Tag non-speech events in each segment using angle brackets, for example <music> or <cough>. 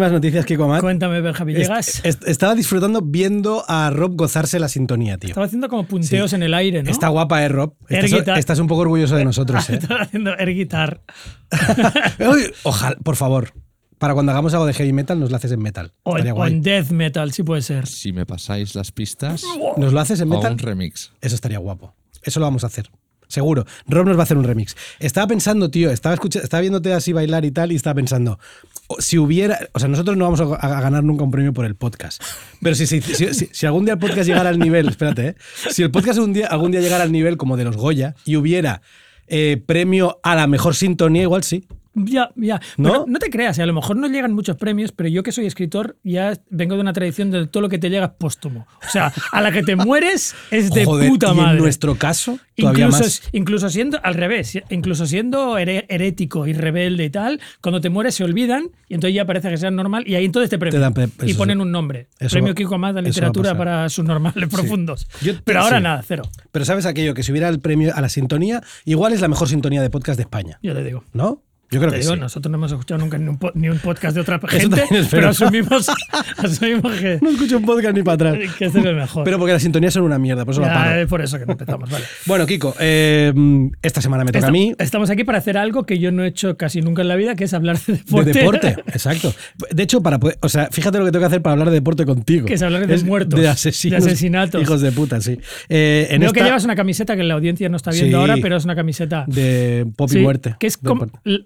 Buenísimas noticias, Kiko Amat. Cuéntame, Benja Villegas. Est- est- estaba disfrutando viendo a Rob gozarse la sintonía, tío. Estaba haciendo como punteos en el aire, ¿no? Está guapa, ¿eh, Rob? Air Estás, un poco orgulloso de nosotros, <laughs> ¿eh? Estaba haciendo air guitar. <laughs> Ojalá, por favor, para cuando hagamos algo de heavy metal, nos lo haces en metal. O, en, o death metal, sí puede ser. Si me pasáis las pistas, ¿Nos lo haces en o metal? un remix. Eso estaría guapo. Eso lo vamos a hacer. Seguro. Rob nos va a hacer un remix. Estaba pensando, tío, estaba, escucha- estaba viéndote así bailar y tal, y estaba pensando, o- si hubiera. O sea, nosotros no vamos a, ganar nunca un premio por el podcast. Pero si, si, si- si- algún día el podcast llegara al nivel. Espérate, ¿eh? Si el podcast un día, algún día llegara al nivel como de los Goya y hubiera eh, premio a la mejor sintonía, igual sí. Ya, ya. ¿No? Pero no te creas, y a lo mejor no llegan muchos premios, pero yo que soy escritor ya vengo de una tradición de todo lo que te llega es póstumo. O sea, a la que te mueres es de Joder, puta y madre. en nuestro caso, todavía Incluso, más. incluso siendo al revés, incluso siendo herético y rebelde y tal, cuando te mueres se olvidan y entonces ya parece que sea normal y ahí entonces te premian pre- y ponen un nombre. Premio va- Kiko de literatura para sus normales profundos. Yo- Pero ahora sí. nada, cero. Pero ¿sabes aquello? Que si hubiera el premio a la sintonía, igual es la mejor sintonía de podcast de España. Yo te digo. ¿No? Yo creo Te que digo, sí. nosotros no hemos escuchado nunca ni un, po- ni un podcast de otra <laughs> gente, pero asumimos, <laughs> asumimos que, No escucho un podcast ni para atrás. <laughs> que este es el mejor. Pero porque las sintonías son una mierda, por eso la paro. es por eso que no empezamos, vale. Bueno, Kiko, eh, esta semana me toca a mí. Estamos aquí para hacer algo que yo no he hecho casi nunca en la vida, que es hablar de De deporte. deporte, exacto. De hecho, para poder- o sea, fíjate lo que tengo que hacer para hablar de deporte contigo. Que es hablar de muertos, De asesinos. de asesinatos. Hijos de puta, sí. Eh, en Veo que llevas una camiseta que la audiencia no está viendo Sí. ahora, pero es una camiseta de pop y Sí, muerte. Que es como, deporte.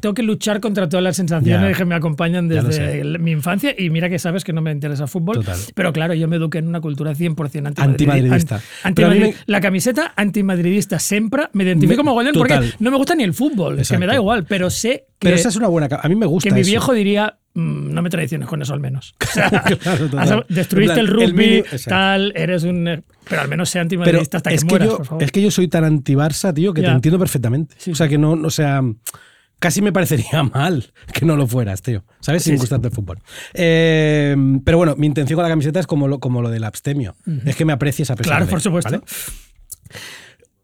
Tengo que luchar contra todas las sensaciones que me acompañan desde mi infancia y mira que sabes que no me interesa el fútbol. Total. Pero claro, yo me eduqué en una cultura 100% Antimadridista. antimadridista. Pero a mí Antimadri- me- La camiseta antimadridista siempre me identifico como goleador porque no me gusta ni el fútbol, es que me da Exacto. igual, pero sé que, Pero esa es una buena. A mí me gusta. que mi eso. viejo diría, "Mm, no me traiciones con eso al menos. <laughs> O sea, Claro, total. has- destruiste el rugby, mínimo- exacto. tal, eres un... eh, Pero al menos sea antimadridista hasta es que, mueras, yo, por favor. es que yo soy tan anti-Barça, tío, que te entiendo perfectamente. Sí, o sea, que no, o sea, casi me parecería <laughs> mal que no lo fueras, tío. ¿Sabes? Sí, Sin sí. gustarte el fútbol. Eh, pero bueno, mi intención con la camiseta es como lo, como lo del abstemio. Es que me aprecies a pesar Claro, de por supuesto. ¿vale?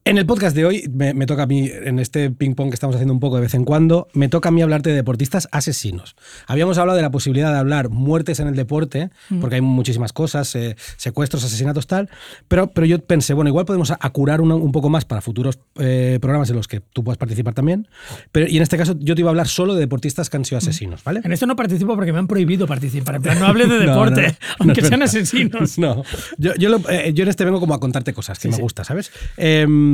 En el podcast de hoy, me, me toca a mí, en este ping-pong que estamos haciendo un poco de vez en cuando, me toca a mí hablarte de deportistas asesinos. Habíamos hablado de la posibilidad de hablar muertes en el deporte, porque hay muchísimas cosas, eh, secuestros, asesinatos, tal, pero, pero yo pensé, bueno, igual podemos acurar una- un poco más para futuros eh, programas en los que tú puedas participar también, pero, y en este caso yo te iba a hablar solo de deportistas que han sido asesinos, ¿vale? En esto no participo porque me han prohibido participar. En plan, no hables de deporte, <laughs> no, no. <laughs> aunque No sean asesinos. <laughs> No, yo, yo, lo- eh, yo en este vengo como a contarte cosas que Sí, me sí. gusta, ¿sabes? Em,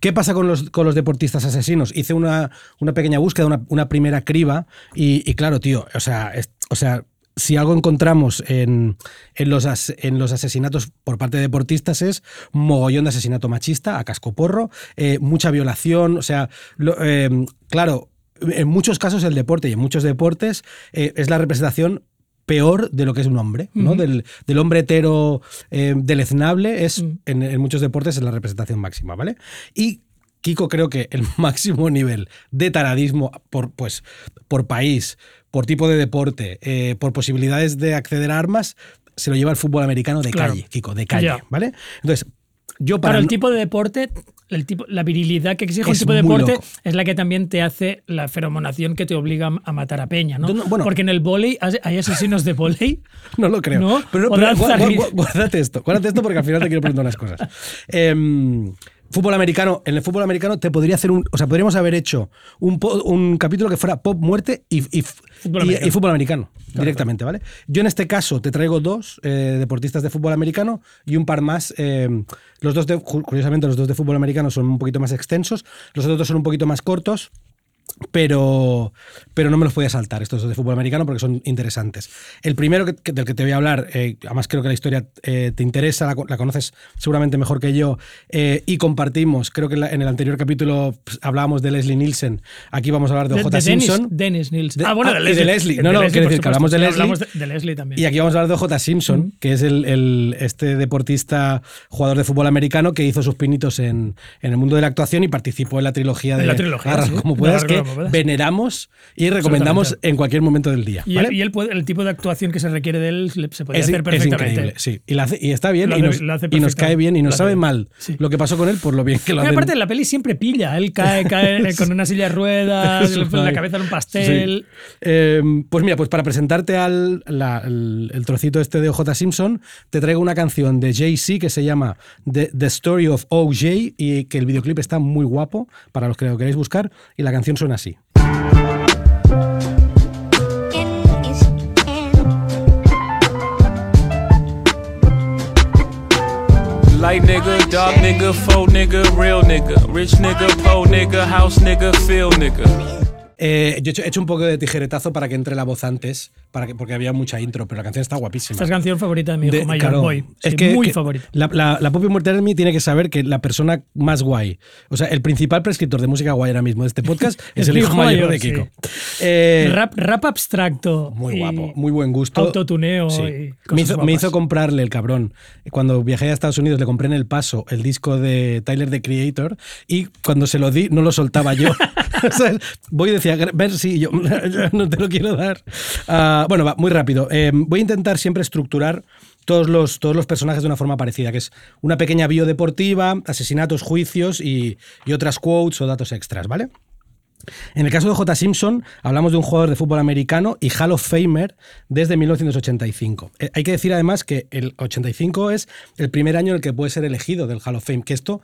¿Qué pasa con los, con los deportistas asesinos? Hice una, una pequeña búsqueda, una, primera criba, y, claro, tío, o sea, o sea, si algo encontramos en, en los, en los asesinatos por parte de deportistas es mogollón de asesinato machista a cascoporro, eh, mucha violación, o sea, em, claro, en muchos casos el deporte y en muchos deportes eh, es la representación peor de lo que es un hombre, ¿no? Del, del hombre hetero eh, deleznable es en, en muchos deportes es la representación máxima, ¿vale? Y Kiko creo que el <laughs> máximo nivel de taradismo por, pues, por país, por tipo de deporte, eh, por posibilidades de acceder a armas, se lo lleva el fútbol americano de Claro. calle, Kiko, de calle. ¿vale? Entonces, yo para Claro, el tipo de deporte, el tipo, la virilidad que exige un tipo de deporte loco. es la que también te hace la feromonación que te obliga a matar a Peña, ¿no? No, no, bueno. Porque en el vóley hay asesinos de vóley. <laughs> No lo creo. ¿No? Pero, pero guárdate esto. Guárdate esto porque al final te quiero preguntar unas cosas. <laughs> Em, Fútbol americano, en el fútbol americano te podría hacer un. O sea, podríamos haber hecho un, capítulo que fuera pop, muerte y, y, Fútbol y- americano. y fútbol americano directamente, ¿vale? Yo en este caso te traigo dos eh, deportistas de fútbol americano y un par más. eh, los dos, de, cu- curiosamente, los dos de fútbol americano son un poquito más extensos, los otros dos son un poquito más cortos. Pero, pero no me los podía saltar estos de fútbol americano porque son interesantes. El primero que- que- del que te voy a hablar, eh, además creo que la historia eh, te interesa, la, co- la conoces seguramente mejor que yo, eh, y compartimos, creo que en, la- en el anterior capítulo pues, hablábamos de Leslie Nielsen, aquí vamos a hablar de De, OJ de Dennis, Simpson. Dennis Nielsen. De- ah, bueno, ah, de Leslie. de Leslie. No, no, quiero por decir que hablamos de. Leslie. Hablamos de, Leslie también. Y aquí vamos a hablar de OJ Simpson, que es el, el- este deportista, jugador de fútbol americano que hizo sus pinitos en, en el mundo de la actuación y participó en la trilogía de la trilogía, sí, como de puedas, que Veneramos y recomendamos en cualquier momento del día. Y, ¿vale? él, y el tipo de actuación que se requiere de él se puede es, hacer es perfectamente. increíble, sí. Y, hace- está bien y, hace- nos, hace y cae bien y nos hace sabe mal Sí. lo que pasó con él por lo bien que lo hacen. aparte la peli siempre pilla, él cae, cae con una silla de ruedas, la cabeza en un pastel. Sí. Eh, pues mira, pues para presentarte al la- el, el trocito este de OJ Simpson, te traigo una canción de Jay-Z que se llama The, The Story of OJ y que el videoclip está muy guapo para los que lo queréis buscar y la canción suena así. Light nigga, dog nigga, faux nigga, real nigga, rich nigga, po nigga, house nigga, feel nigga. Eh, yo he hecho un poco de tijeretazo para que entre la voz antes, para que, porque había mucha intro, pero la canción está guapísima. Esta es canción favorita de mi hijo De- mayor, claro, Boy. es Sí, que, muy que favorita. La, la, la Poppy Muerte mí tiene que saber que la persona más guay, o sea, el principal prescriptor de música guay ahora mismo de este podcast <laughs> es el hijo mayor de sí. Kiko. Eh, rap, rap abstracto. muy guapo, muy buen gusto. Autotuneo Sí. y Me cosas hizo, me hizo comprarle el cabrón. Cuando viajé a Estados Unidos le compré en El Paso el disco de Tyler the Creator y cuando se lo di no lo soltaba yo. <laughs> O sea, Voy y decía, ver si yo <laughs> no te lo quiero dar. Bueno, va, muy rápido. Eh, voy a intentar siempre estructurar todos los, todos los personajes de una forma parecida, que es una pequeña bio deportiva, asesinatos, juicios y, y otras quotes o datos extras, ¿vale? En el caso de J. Simpson, hablamos de un jugador de fútbol americano y Hall of Famer desde 1985. Eh, hay que decir además que el 85 es el primer año en el que puede ser elegido del Hall of Fame, que esto,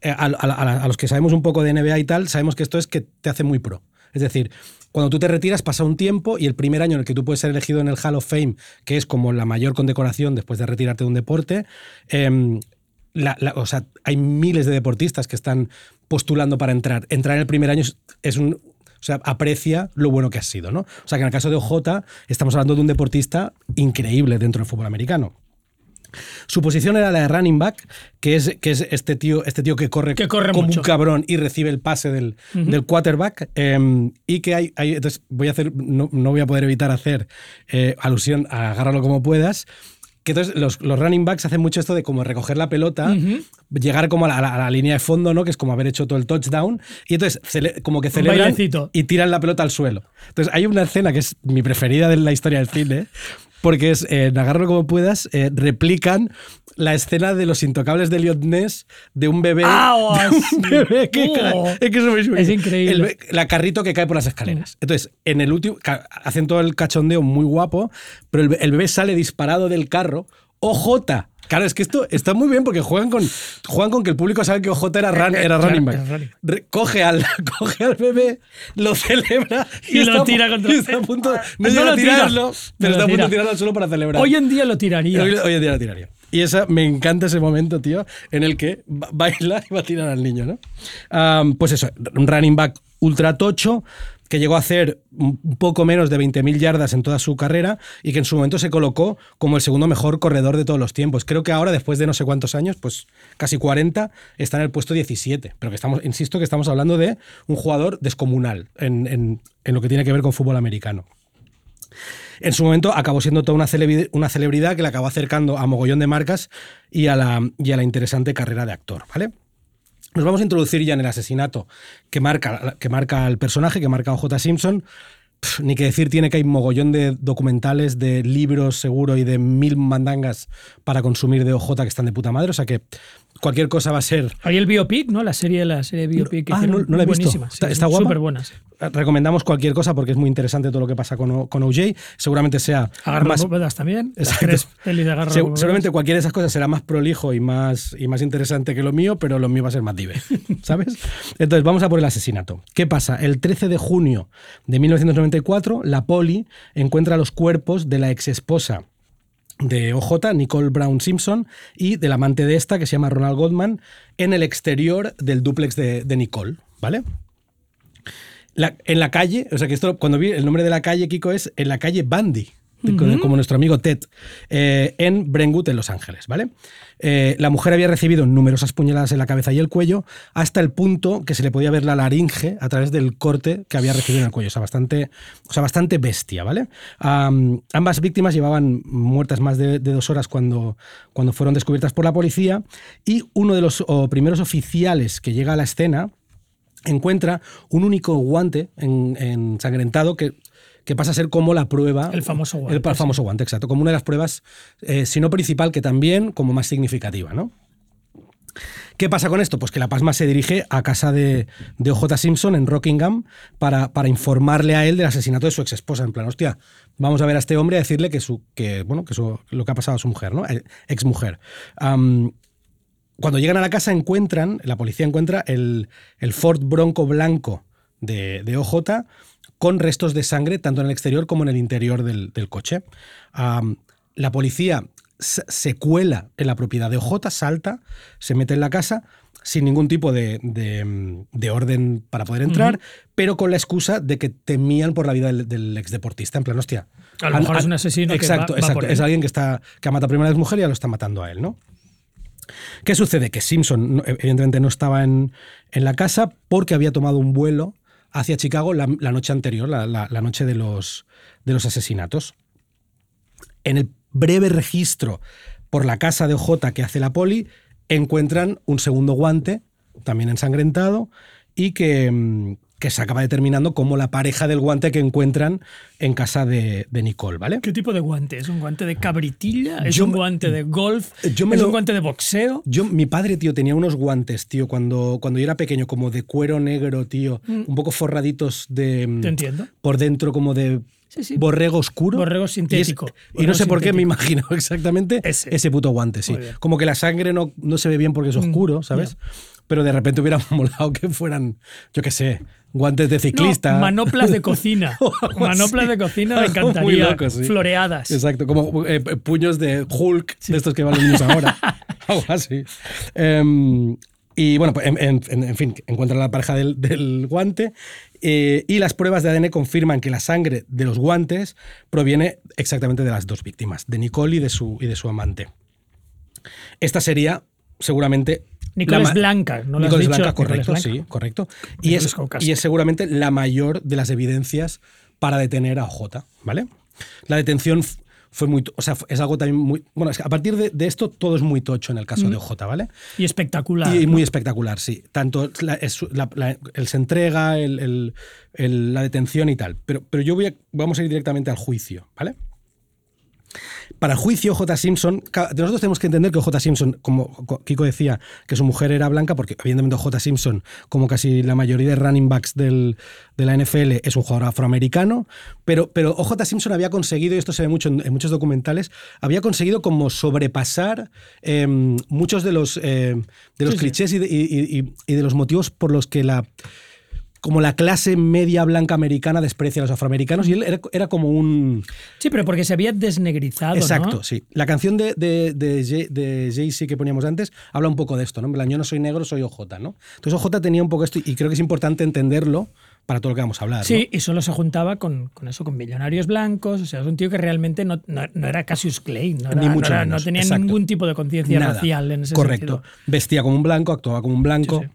eh, a- a los que sabemos un poco de NBA y tal, sabemos que esto es que te hace muy pro. Es decir, cuando tú te retiras pasa un tiempo y el primer año en el que tú puedes ser elegido en el Hall of Fame, que es como la mayor condecoración después de retirarte de un deporte, em, o sea, hay miles de deportistas que están postulando para entrar. Entrar en el primer año es, es un. O sea, aprecia lo bueno que has sido, ¿no? O sea, que en el caso de OJ estamos hablando de un deportista increíble dentro del fútbol americano. Su posición era la de running back, que es, que es este, tío, este tío que corre, Que corre como mucho. un cabrón y recibe el pase del, del quarterback. eh, y que hay, hay- Entonces, voy a hacer. No, no voy a poder evitar hacer eh, alusión a agárralo como puedas. Que entonces los, los running backs hacen mucho esto de como recoger la pelota, llegar como a la, a la- a la línea de fondo, ¿no? Que es como haber hecho todo el touchdown. Y entonces cele- como que celebran y tiran la pelota al suelo. Entonces hay una escena que es mi preferida de la historia del cine, porque es, eh, en Agárralo como puedas, eh, replican la escena de los intocables de Elliot Ness de un bebé, ¡Ah, de un sí! <laughs> bebé que Oh, cae. Es que eso me- es increíble. el la carrito que cae por las escaleras. Entonces, en el último, hacen todo el cachondeo muy guapo, pero el, el bebé sale disparado del carro. OJ. Claro, es que esto está muy bien porque juegan con, juegan con que el público sabe que OJ era, run- era Claro, running back. coge, al, <laughs> coge al bebé, lo celebra Y lo tira contra- <laughs> y está a punto, no, No llega lo a tira. tirarlo, No pero lo está a punto de tirarlo al suelo para celebrar. Hoy en día lo tiraría. Hoy, hoy en día la tiraría. Y esa, me encanta ese momento, tío, en el que ba- baila y va a tirar al niño, ¿no? Pues eso, un running back ultra tocho que llegó a hacer un poco menos de 20.000 yardas en toda su carrera y que en su momento se colocó como el segundo mejor corredor de todos los tiempos. Creo que ahora, después de no sé cuántos años, pues casi 40, está en el puesto 17. Pero que estamos, insisto que estamos hablando de un jugador descomunal en- en- lo que tiene que ver con fútbol americano. En su momento acabó siendo toda una celebridad, una celebridad que le acabó acercando a mogollón de marcas y a la, y a la interesante carrera de actor, ¿vale? Nos vamos a introducir ya en el asesinato que marca, que marca al personaje, que marca a J. Simpson. Ni que decir tiene que hay mogollón de documentales, de libros seguro y de mil mandangas para consumir de OJ que están de puta madre. O sea que cualquier cosa va a ser Hay el biopic, ¿no? La serie, la serie biopic que Ah, no- no la he visto. ¿Está- está guapa? Súper buena. sí. recomendamos cualquier cosa porque es muy interesante todo lo que pasa con, con OJ. Seguramente sea Agarra más, bóvedas también. Las Exacto. tres pelis de Agarra Se- Bóvedas. seguramente cualquiera de esas cosas será más prolijo y más, y más interesante que lo mío, pero lo mío va a ser más dive, <laughs> ¿sabes? Entonces, vamos a por el asesinato. ¿Qué pasa? El 13 de junio de 1994, la poli encuentra los cuerpos de la ex esposa de OJ, Nicole Brown Simpson, y del amante de esta, que se llama Ronald Goldman, en el exterior del dúplex de, Nicole, ¿vale? En la calle, o sea que esto, cuando vi el nombre de la calle, Kiko, es en la calle Bandy, como- como nuestro amigo Ted, eh, en Brentwood, en Los Ángeles, ¿vale? Eh, la mujer había recibido numerosas puñaladas en la cabeza y el cuello, hasta el punto que se le podía ver la laringe a través del corte que había recibido en el cuello. O sea, bastante, o sea, bastante bestia, ¿vale? Am, ambas víctimas llevaban muertas más de, de dos horas cuando, cuando fueron descubiertas por la policía y uno de los o, primeros oficiales que llega a la escena encuentra un único guante en- ensangrentado que, que pasa a ser como la prueba. El famoso guante, El famoso guante, exacto. Como una de las pruebas, eh, si no principal, que también como más significativa, ¿no? ¿Qué pasa con esto? Pues que la Pasma se dirige a casa de, de OJ Simpson en Rockingham para, para informarle a él del asesinato de su ex esposa. En plan, hostia, vamos a ver a este hombre a decirle que, su, que, bueno, que su- lo que ha pasado a su mujer, ¿no? Ex mujer. cuando llegan a la casa encuentran, la policía encuentra el, el Ford Bronco blanco de, de OJ con restos de sangre tanto en el exterior como en el interior del, del coche. La policía se cuela en la propiedad de OJ, salta, se mete en la casa sin ningún tipo de, de- de orden para poder entrar, pero con la excusa de que temían por la vida del, del exdeportista. En plan, hostia. A lo mejor es un asesino Exacto, va exacto. por él. Es alguien que, está, que ha matado primero a la mujer y ya lo está matando a él, ¿no? ¿Qué sucede? Que Simpson evidentemente no estaba en, en la casa porque había tomado un vuelo hacia Chicago la, noche anterior, la, la- la noche de los, de los asesinatos. En el breve registro por la casa de OJ que hace la poli, encuentran un segundo guante, también ensangrentado, y que, mm, que se acaba determinando como la pareja del guante que encuentran en casa de, de Nicole, ¿vale? ¿Qué tipo de guante? ¿Es un guante de cabritilla? ¿Es Yo un guante de golf? yo me ¿Es lo- un guante de boxeo? Yo, mi padre, tío, tenía unos guantes, tío, cuando, cuando yo era pequeño, como de cuero negro, tío, un poco forraditos de. mm, Te entiendo. Por dentro, como de. Sí, sí. Borrego oscuro. Borrego sintético. Y, es- y no sé por qué me imagino <laughs> exactamente Ese. ese, puto guante, sí. Como que la sangre no, no se ve bien porque es oscuro, ¿sabes? Pero de repente hubiera <laughs> molado que fueran, yo qué sé, guantes de ciclista. No, manoplas de <laughs> cocina. Manoplas de cocina me encantaría. loco, sí. Floreadas. Exacto, como eh, puños de Hulk, de estos que van los niños ahora. <laughs> Algo así. Em, y bueno, pues, en, en- en- en fin, encuentran la pareja del, del guante eh, y las pruebas de ADN confirman que la sangre de los guantes proviene exactamente de las dos víctimas, de Nicole y de su, y de su amante. Esta sería seguramente... Nicole la es ma- blanca, ¿no lo has Nicole es dicho? blanca, correcto, blanca. sí, correcto. Y Nicole es, es caucásica. y es seguramente la mayor de las evidencias para detener a OJ, ¿vale? La detención fue muy... O sea, es algo también muy... Bueno, es que a partir de, de esto todo es muy tocho en el caso de OJ, ¿vale? Y espectacular. Y muy espectacular, sí. Tanto la, es- la- la- el se entrega, el- el- el- la detención y tal. Pero, pero yo voy a, vamos a ir directamente al juicio, ¿vale? Para juicio, J. Simpson, nosotros tenemos que entender que J. Simpson, como co- Kiko decía, que su mujer era blanca, porque evidentemente J. Simpson, como casi la mayoría de running backs del- de la NFL, es un jugador afroamericano, pero, pero OJ Simpson había conseguido, y esto se ve mucho en, en muchos documentales, había conseguido como sobrepasar eh, muchos de los, eh, de los Sí, sí. clichés y de, y- y- y de los motivos por los que la como la clase media blanca americana desprecia a los afroamericanos y él era, era como un... Sí, pero porque se había desnegrizado. Exacto, ¿no? sí. La canción de, de, de, Jay- de Jay-Z que poníamos antes habla un poco de esto, ¿no? En plan, yo no soy negro, soy OJ, ¿no? Entonces OJ tenía un poco esto y creo que es importante entenderlo para todo lo que vamos a hablar. ¿no? Sí, y solo se juntaba con, con eso, con millonarios blancos. O sea, es un tío que realmente no, no- no era Cassius Clay, no, era- Ni mucho era- no menos, tenía exacto. ningún tipo de conciencia racial en ese Correcto. sentido. Vestía como un blanco, actuaba como un blanco. Sí,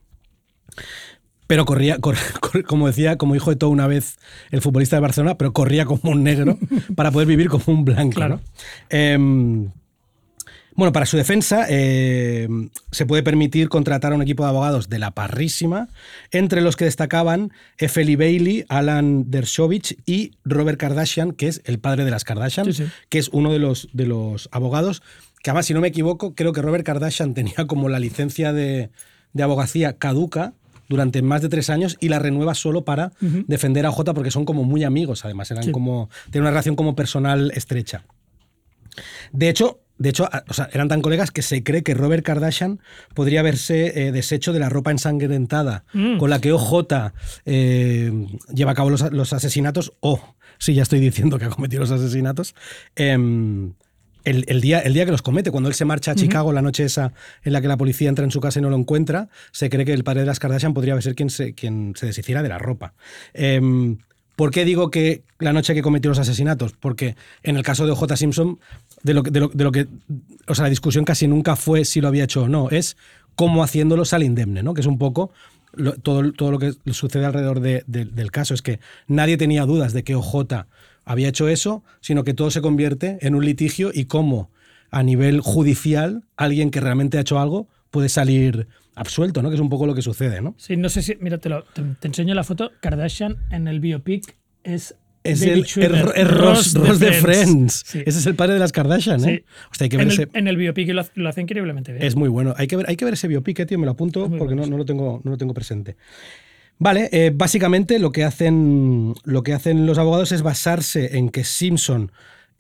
Pero corría, cor- <laughs> cor- como decía, como dijo de todo una vez el futbolista de Barcelona, pero corría como un negro <laughs> para poder vivir como un blanco. Claro. ¿no? Em, Bueno, para su defensa eh, se puede permitir contratar a un equipo de abogados de la parrísima, entre los que destacaban F.L. Bailey, Alan Dershowitz y Robert Kardashian, que es el padre de las Kardashian, Sí, sí. que es uno de los, de los abogados, que además, si no me equivoco, creo que Robert Kardashian tenía como la licencia de, de abogacía caduca durante más de tres años y la renueva solo para defender a J porque son como muy amigos, además, eran Sí. como, tienen una relación como personal estrecha. De hecho, de hecho a- o sea, eran tan colegas que se cree que Robert Kardashian podría haberse eh, deshecho de la ropa ensangrentada Mm. con la que OJ eh, lleva a cabo los, los asesinatos, o, sí, ya estoy diciendo que ha cometido los asesinatos, em, el, el día, el día que los comete, cuando él se marcha a Chicago, la noche esa en la que la policía entra en su casa y no lo encuentra, se cree que el padre de las Kardashian podría ser quien se, quien se deshiciera de la ropa. Em, ¿Por qué digo que la noche que cometió los asesinatos? Porque en el caso de OJ Simpson, de lo, que- de lo- de lo que. O sea, la discusión casi nunca fue si lo había hecho o no, es cómo haciéndolo sale indemne, ¿no? Que es un poco. lo- todo, todo lo que sucede alrededor de- de- del caso es que nadie tenía dudas de que OJ había hecho eso, sino que todo se convierte en un litigio y cómo a nivel judicial alguien que realmente ha hecho algo puede salir absuelto, ¿no? Que es un poco lo que sucede, ¿no? Sí, no sé si. Mira, te, lo- te, te enseño la foto. Kardashian en el biopic es. Es David el, el- el Ross, Ross de Friends. Sí. Ese es el padre de las Kardashian, ¿eh? Sí. Hostia, hay que ver en, ese- el, en el biopic lo, hace- lo hace increíblemente bien. Es muy bueno. Hay que ver, hay que ver ese biopic, eh, tío. Me lo apunto porque no, bueno, no lo tengo, no lo tengo presente. Vale, eh, básicamente lo que, hacen, lo que hacen los abogados es basarse en que Simpson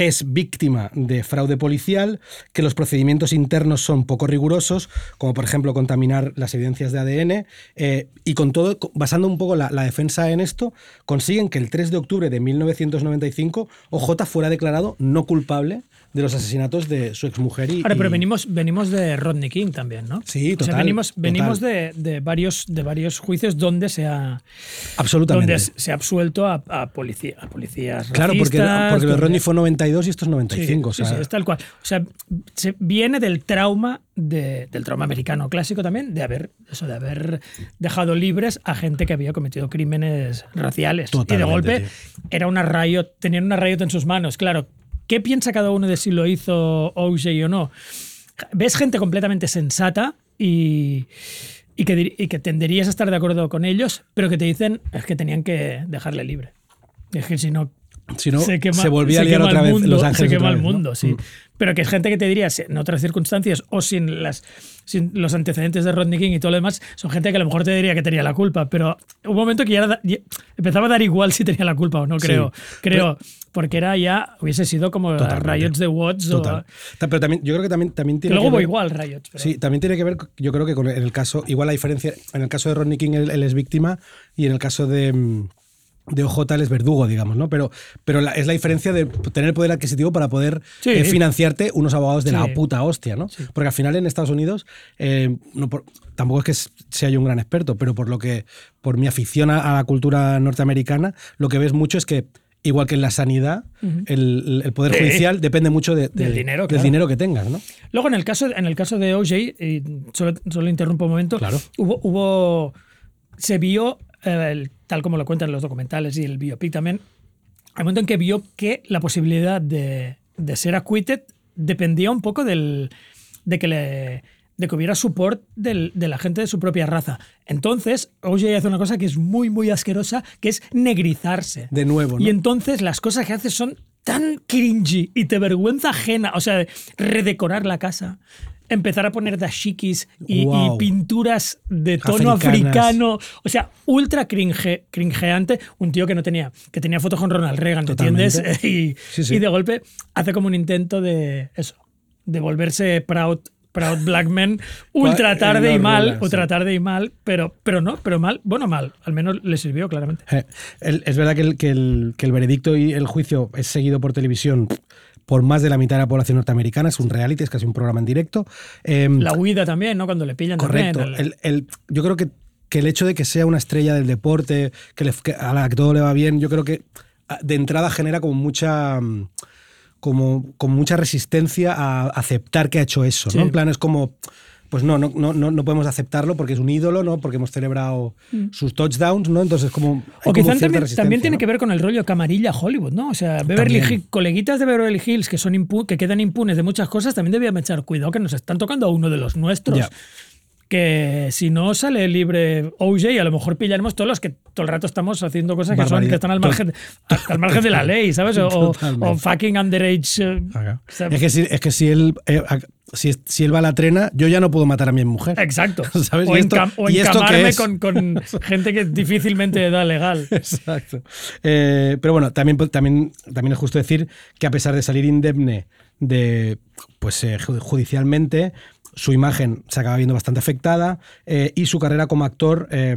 es víctima de fraude policial, que los procedimientos internos son poco rigurosos, como por ejemplo contaminar las evidencias de ADN, eh, y con todo, basando un poco la, la defensa en esto, consiguen que el 3 de octubre de 1995 OJ fuera declarado no culpable de los asesinatos de su exmujer y... Ahora, pero y- venimos, venimos de Rodney King también, ¿no? Sí, O sea, total, venimos, venimos total. de, de varios, de varios juicios donde se ha, Absolutamente. donde se ha absuelto a, a, policía, a policías Claro, porque, porque donde- Rodney fue 92 y esto es Sí, 95. sí, o sea, sí, es tal cual. O sea, se viene del trauma de- del trauma americano clásico también, de haber, eso, de haber dejado libres a gente que había cometido crímenes raciales. y de Totalmente, golpe tío. era una riot, tenían una riot en sus manos. Claro, ¿qué piensa cada uno de si lo hizo OJ o no? Ves gente completamente sensata y, y, que, y que tenderías a estar de acuerdo con ellos, pero que te dicen es que tenían que dejarle libre. Es que si no, si no, se, quema- se volvía a liar otra vez mundo, Los Ángeles. Se quema el vez, ¿no? mundo, sí. Mm. Pero que es gente que te diría, en otras circunstancias o sin, las, sin los antecedentes de Rodney King y todo lo demás, son gente que a lo mejor te diría que tenía la culpa, pero un momento que ya, era- ya empezaba a dar igual si tenía la culpa o no, Sí. creo. Creo, porque era ya, hubiese sido como. Riots de Watts o... Total. Ta- Pero también, yo creo que también, también Que tiene luego que ver- igual Riots. pero- Sí, también tiene que ver, yo creo que con el caso, igual la diferencia, en el caso de Rodney King él, él es víctima y en el caso de, mm, de OJ es verdugo, digamos, ¿no? Pero, pero la- es la diferencia de tener poder adquisitivo para poder Sí. eh, financiarte unos abogados de Sí. la puta hostia, ¿no? Porque al final en Estados Unidos, eh, no por- tampoco es que sea yo un gran experto, pero por lo que, por mi afición a, a la cultura norteamericana, lo que ves mucho es que Igual que en la sanidad, el, el poder judicial depende mucho de- de- Del dinero, del claro. dinero que tengas, ¿no? Luego, en el caso, en el caso de OJ, y solo, solo interrumpo un momento, Claro. hubo, hubo- se vio, eh, el- tal como lo cuentan los documentales y el biopic también, al momento en que vio que la posibilidad de, de ser acquitted dependía un poco del, de que le de que hubiera support del- de la gente de su propia raza. Entonces, OJ hace una cosa que es muy, muy asquerosa, que es negrizarse. De nuevo, ¿no? Y entonces las cosas que hace son tan cringy y te vergüenza ajena. O sea, redecorar la casa, empezar a poner dashikis y, pinturas de tono Africanas. africano. O sea, ultra cringe, cringeante. Un tío que no tenía, que tenía fotos con Ronald Reagan, ¿me entiendes? Totalmente. <laughs> Y, Sí, sí. y de golpe hace como un intento de eso, de volverse proud. Proud Black Man, <laughs> ultra tarde y mal, ultra tarde y mal, pero, pero no, pero mal, bueno, mal, al menos le sirvió claramente. Eh, el- es verdad que el, que, el, que el veredicto y el juicio es seguido por televisión por más de la mitad de la población norteamericana. Es un reality, es casi un programa en directo. Eh, La huida también, ¿no? Cuando le pillan correcto. también. el- El- yo creo que, que el hecho de que sea una estrella del deporte, que, le- que a la que todo le va bien, yo creo que ah, de entrada genera como mucha. mm, Como, como mucha resistencia a aceptar que ha hecho eso, Sí. ¿no? En plan, es como. Pues no, no, no, no podemos aceptarlo porque es un ídolo, ¿no? Porque hemos celebrado sus touchdowns, ¿no? Entonces como Mm. O quizás también, tiene ¿no? que ver con el rollo camarilla Hollywood, ¿no? O sea, Beverly. Hills, coleguitas de Beverly Hills que son impu- que quedan impunes de muchas cosas, también debían echar cuidado que nos están tocando a uno de los nuestros. Que si no sale libre OJ, a lo mejor pillaremos todos los que todo el rato estamos haciendo cosas que, son, que están al margen, al margen de la ley, ¿sabes? O, fucking underage. eh. Es que si, es que si él eh, si, si él va a la trena, yo ya no puedo matar a mi mujer. Exacto. <laughs> ¿Sabes? O, ¿Y esto- encam- o y esto qué encamarme es? con, con <laughs> gente que difícilmente da legal. Exacto. Eh, pero bueno, también, también, también es justo decir que a pesar de salir indemne de, pues, eh, ju- judicialmente, su imagen se acaba viendo bastante afectada eh, y su carrera como actor eh,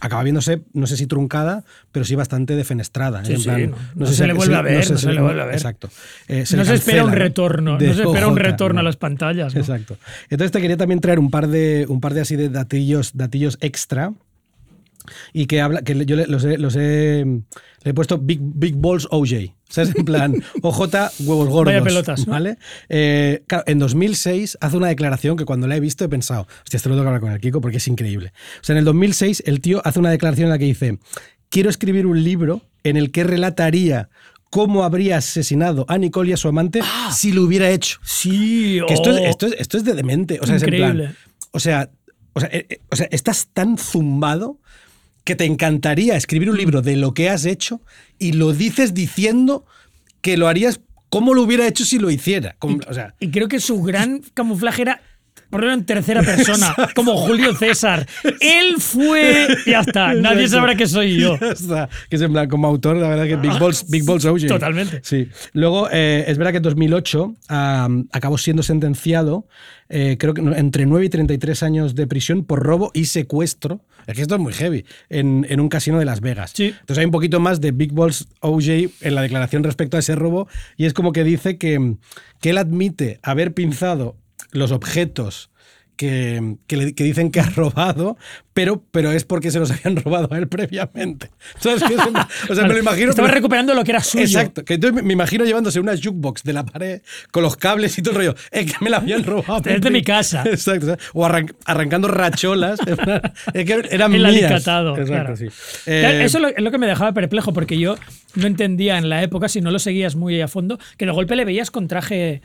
acaba viéndose, no sé si truncada, pero sí bastante defenestrada. Sí, En sí, plan, no- no se le vuelve a ver, no si- se le vuelve a ver. Exacto. Eh, no se espera un ¿no? retorno, no se espera un retorno a ¿no? las pantallas. ¿no? Exacto. Entonces te quería también traer un par de, un par de así de datillos, datillos extra. Y que habla, que yo los he, los he- le he puesto Big, big Balls OJ. ¿Sabes? En plan, <laughs> OJ, huevos gordos. Vaya pelotas, ¿no? ¿Vale? Eh, claro, en 2006 hace una declaración que cuando la he visto he pensado, hostia, esto lo tengo que hablar con el Kiko porque es increíble. O sea, en el 2006 el tío hace una declaración en la que dice, quiero escribir un libro en el que relataría cómo habría asesinado a Nicole y a su amante si lo hubiera hecho. Sí, Que esto, oh. es, esto, es, esto es de demente. O sea, es en plan- Increíble. o sea, o sea, eh, eh, o sea, estás tan zumbado que te encantaría escribir un libro de lo que has hecho y lo dices diciendo que lo harías como lo hubiera hecho si lo hiciera. Como- o sea, Y creo que su gran camuflaje era ponerlo en tercera persona, <laughs> como Julio César. Él fue. Ya está, nadie Exacto. sabrá que soy yo. Ya está. Que es en plan, como autor, la verdad que Big Balls, Big Balls OJ. Totalmente. Sí. Luego, eh, es verdad que en 2008 am, acabó siendo sentenciado, eh, creo que entre 9 y 33 años de prisión por robo y secuestro. Es que esto es muy heavy, en, en un casino de Las Vegas. Sí. Entonces hay un poquito más de Big Balls OJ en la declaración respecto a ese robo y es como que dice que, que él admite haber pinzado los objetos que, que, le- que dicen que ha robado, pero, pero es porque se los habían robado a él previamente. <laughs> ¿Sabes qué? O sea, me lo imagino. Estaba me- recuperando lo que era suyo. Exacto. Que entonces me- imagino llevándose una jukebox de la pared con los cables y todo el rollo. Es que me la habían robado. Es de mi casa. <laughs> Exacto. O arran- arrancando racholas. <laughs> es que eran El mías. alicatado. Exacto, claro. sí. Claro, Eh, Eso es lo, es lo que me dejaba perplejo, porque yo no entendía en la época, si no lo seguías muy a fondo, que de golpe le veías con traje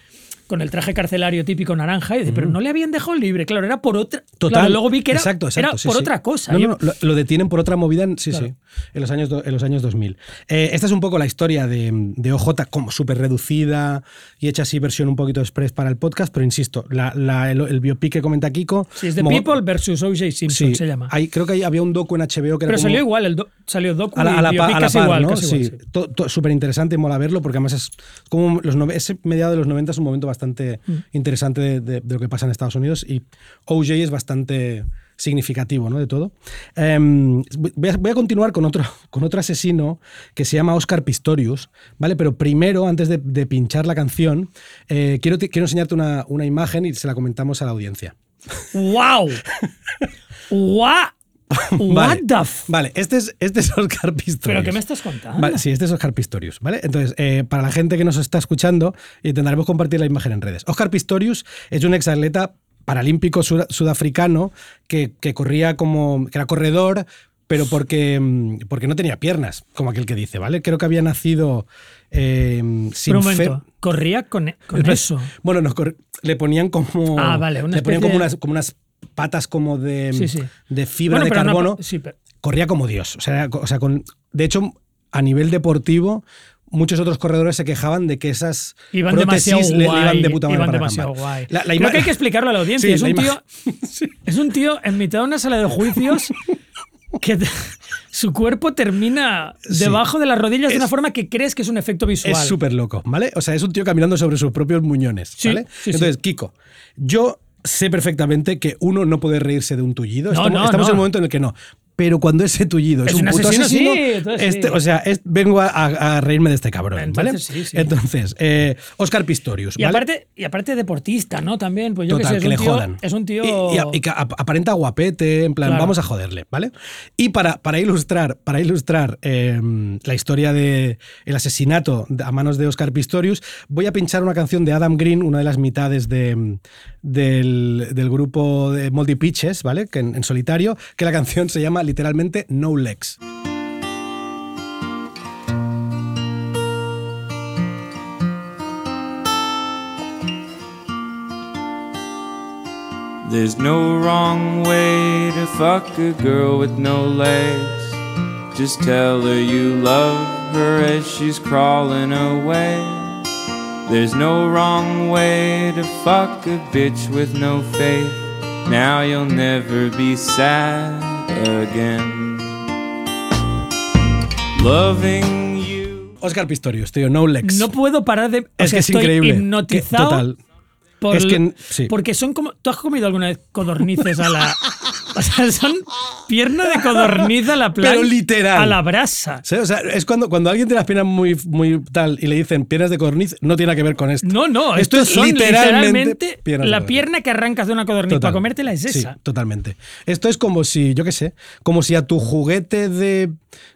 con el traje carcelario típico naranja y dices, pero no le habían dejado libre, claro, era por otra. Total. Claro, luego vi que era, exacto, exacto, era sí, por sí. otra cosa. No, no, no, lo, lo detienen por otra movida, en- sí, Claro. sí, en los años, en los años 2000. Eh, esta es un poco la historia de, de OJ, como súper reducida y hecha así versión un poquito express para el podcast, pero insisto, la- la- el, el biopic que comenta Kiko. Sí, es The People versus O.J. Simpson se llama. hay- creo que hay- había un docu en HBO que era pero como- salió igual, el do- salió docu a la, a la y biopic a la par, igual, ¿no? igual, sí, sí. súper interesante y mola verlo porque además es como los ese mediado de los 90 es un momento bastante Mm. interesante de, de- de lo que pasa en Estados Unidos y OJ es bastante significativo ¿no? de todo. Em, voy, a, voy a continuar con otro, <laughs> con otro asesino que se llama Oscar Pistorius, ¿vale? Pero primero, antes de, de pinchar la canción, eh, quiero, quiero enseñarte una, una imagen y se la comentamos a la audiencia. ¡Wow! ¡Wow! <laughs> Vale. What the f Vale, este es, este es Oscar Pistorius. ¿Pero qué me estás contando? Vale, sí, este es Oscar Pistorius, ¿vale? Entonces, eh, para la gente que nos está escuchando, intentaremos compartir la imagen en redes. Oscar Pistorius es un exatleta paralímpico sud- sudafricano que, que corría como. que era corredor, pero porque, mm, porque no tenía piernas, como aquel que dice, ¿vale? Creo que había nacido eh, sin Pero un fe- momento, corría con, con <laughs> eso. Bueno, cor- le ponían como. Ah, vale, una Le ponían como unas, como unas patas como de, Sí, sí. de fibra Bueno, de no- carbono sí, pero- corría como Dios. O sea, o sea, con, de hecho, a nivel deportivo, muchos otros corredores se quejaban de que esas Iban prótesis le, iban de puta madre iban para demasiado acampar. guay. La- la Creo que hay que explicarlo a la audiencia. <laughs> Sí, es, la un tío, <laughs> es un tío en mitad de una sala de juicios <laughs> que te- su cuerpo termina Sí. debajo de las rodillas de una forma que crees que es un efecto visual. Es súper loco, ¿vale? O sea, es un tío caminando sobre sus propios muñones, ¿vale? Entonces, Kiko, yo sé perfectamente que uno no puede reírse de un tullido. No, estamos no, estamos no. en un momento en el que no. Pero cuando ese tullido es, Es un, un puto asesino, asesino, sí, entonces este- sí. o sea, es- vengo a, a- a reírme de este cabrón, ¿vale? Entonces sí, sí. Entonces, eh, Oscar Pistorius, Y ¿vale? aparte, y aparte deportista, ¿no? También, pues yo Total, que sé, es que un le tío, jodan. Es un tío. Y, y- y que ap- aparenta guapete, en plan, Claro. vamos a joderle, ¿vale? Y para, para ilustrar, para ilustrar eh, la historia del el asesinato de- a manos de Oscar Pistorius, voy a pinchar una canción de Adam Green, una de las mitades de, del, del grupo de Moldy Pitches, ¿vale? Que en, en solitario, que la canción se llama literalmente No Legs. There's no wrong way to fuck a girl with no legs. Just tell her you love her as she's crawling away. There's no wrong way to fuck a bitch with no faith. Now you'll never be sad again. Loving you. Oscar Pistorius, tío, No Legs. No puedo parar de. o es sea, que es estoy increíble. Que- hipnotizado. Total. por Es que, el- sí. Porque son como. ¿Tú has comido alguna vez codornices a la. <laughs> O sea, son pierna de codorniz a la plancha. Pero literal. A la brasa. Sí, O sea, es cuando, cuando alguien tiene las piernas muy, muy tal y le dicen piernas de codorniz, no tiene nada que ver con esto. No, no, esto es literalmente literalmente la pierna que arrancas de una codorniz Total. para comértela es Sí, esa. totalmente. Esto es como si, yo qué sé, como si a tu juguete de,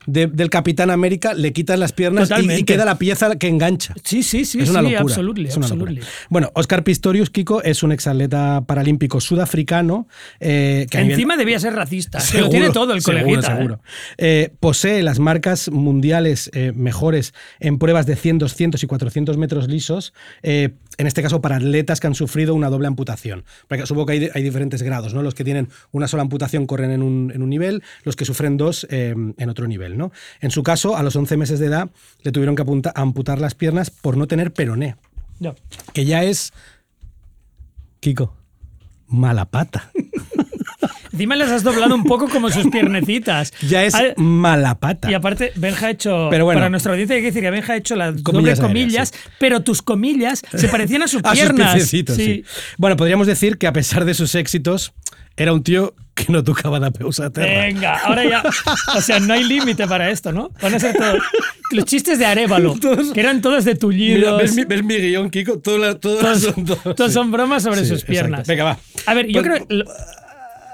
de- del Capitán América le quitas las piernas y- queda la pieza que engancha. Sí, sí, sí, es una sí, locura. absolutely, es una locura. Bueno, Oscar Pistorius, Kiko, es un exatleta paralímpico sudafricano. eh, que nivel- Encima debía ser racista. que Seguro, lo tiene todo el seguro, coleguita. ¿eh? seguro. Eh, posee las marcas mundiales mejores en pruebas de 100, 200 y 400 metros lisos, en este caso para atletas que han sufrido una doble amputación. Porque supongo que hay, hay diferentes grados, ¿no? Los que tienen una sola amputación corren en un, en un nivel, los que sufren dos eh, en otro nivel, ¿no? En su caso, a los 11 meses de edad, le tuvieron que apunta- amputar las piernas por no tener peroné, No. que ya es... Kiko, mala pata. <laughs> Encima les has doblado un poco como sus piernecitas. Ya es Ah, mala pata. Y aparte, Benja ha hecho. Pero bueno. para nuestra audiencia hay que decir que Benja ha hecho las Comillas doble aéreas, comillas, sí. pero tus comillas se parecían a sus <laughs> A sus piernas. piececitos, sí. Bueno, podríamos decir que a pesar de sus éxitos, era un tío que no tocaba la peusa terra. Venga, ahora ya. O sea, no hay límite para esto, ¿no? Van a ser todos. Los chistes de Arevalo, <laughs> que eran todos de Mira, tullidos. ¿ves, mi, ves mi guion, Kiko? Todas las- todas todos, son, todos, todos sí. son bromas sobre Sí, sus exacto. piernas. Venga, va. A ver, yo Pues- creo.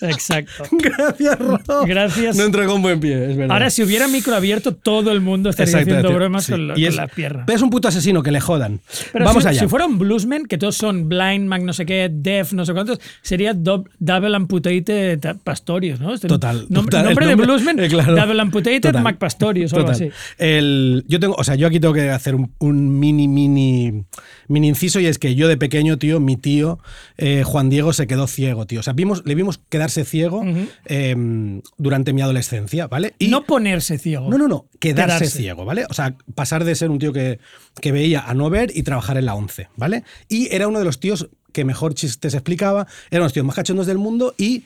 Exacto. <laughs> Gracias, Ro. Gracias. No entró con buen pie, es verdad. Ahora, si hubiera micro abierto, todo el mundo estaría Exacto, haciendo bromas Sí. con, lo- Y con es- la pierna. Pero es un puto asesino, que le jodan. Pero Vamos si, allá. si fuera un bluesman, que todos son blind, mag, no sé qué, deaf, no sé cuántos, sería double amputated ta- Pastorius, ¿no? Este Total. nom- total, nombre de bluesman, <laughs> eh, claro. double amputated Total. Mac Pastorius o algo Total. así. El, yo tengo, o sea, yo aquí tengo que hacer un, un mini, mini, mini inciso y es que yo de pequeño, tío, mi tío eh, Juan Diego se quedó ciego, tío. O sea, vimos, le vimos quedarse ciego eh, durante mi adolescencia, ¿vale? Y no ponerse ciego. no, no, no, quedarse, Quedarse. ciego, ¿vale? O sea, pasar de ser un tío que, que veía a no ver y trabajar en la 11, ¿vale? Y era uno de los tíos que mejor chistes explicaba, era uno de los tíos más cachondos del mundo y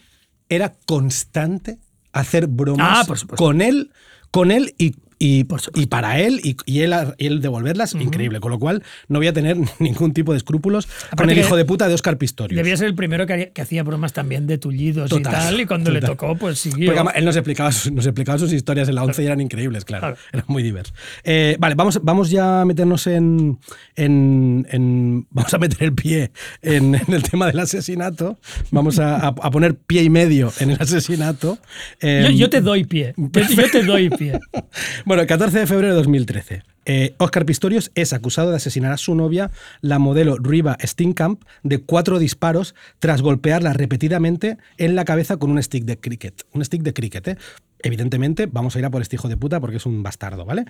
era constante hacer bromas Ah, por con él, con él y, y, y para él y, y él, devolverlas, increíble. Con lo cual no voy a tener <laughs> ningún tipo de escrúpulos con el hijo de puta de Oscar Pistorius. Debía ser el primero que, haría- que hacía bromas también de tullidos Total, y tal, y cuando le tocó, pues siguió. Porque además él nos explicaba, sus, nos explicaba sus historias en la 11 y eran increíbles, claro. Claro. Eran muy diversos. Eh, vale, vamos, vamos ya a meternos en, en- en- Vamos a meter el pie en, <laughs> en el tema del asesinato. Vamos a, poner pie y medio en el asesinato. yo, yo te doy pie. Yo, yo te doy pie. <laughs> bueno, el 14 de febrero de 2013. eh, Oscar Pistorius es acusado de asesinar a su novia, la modelo Riva Steenkamp, de cuatro disparos tras golpearla repetidamente en la cabeza con un stick de cricket. Un stick de cricket, ¿eh? Evidentemente, vamos a ir a por este hijo de puta porque es un bastardo, ¿vale?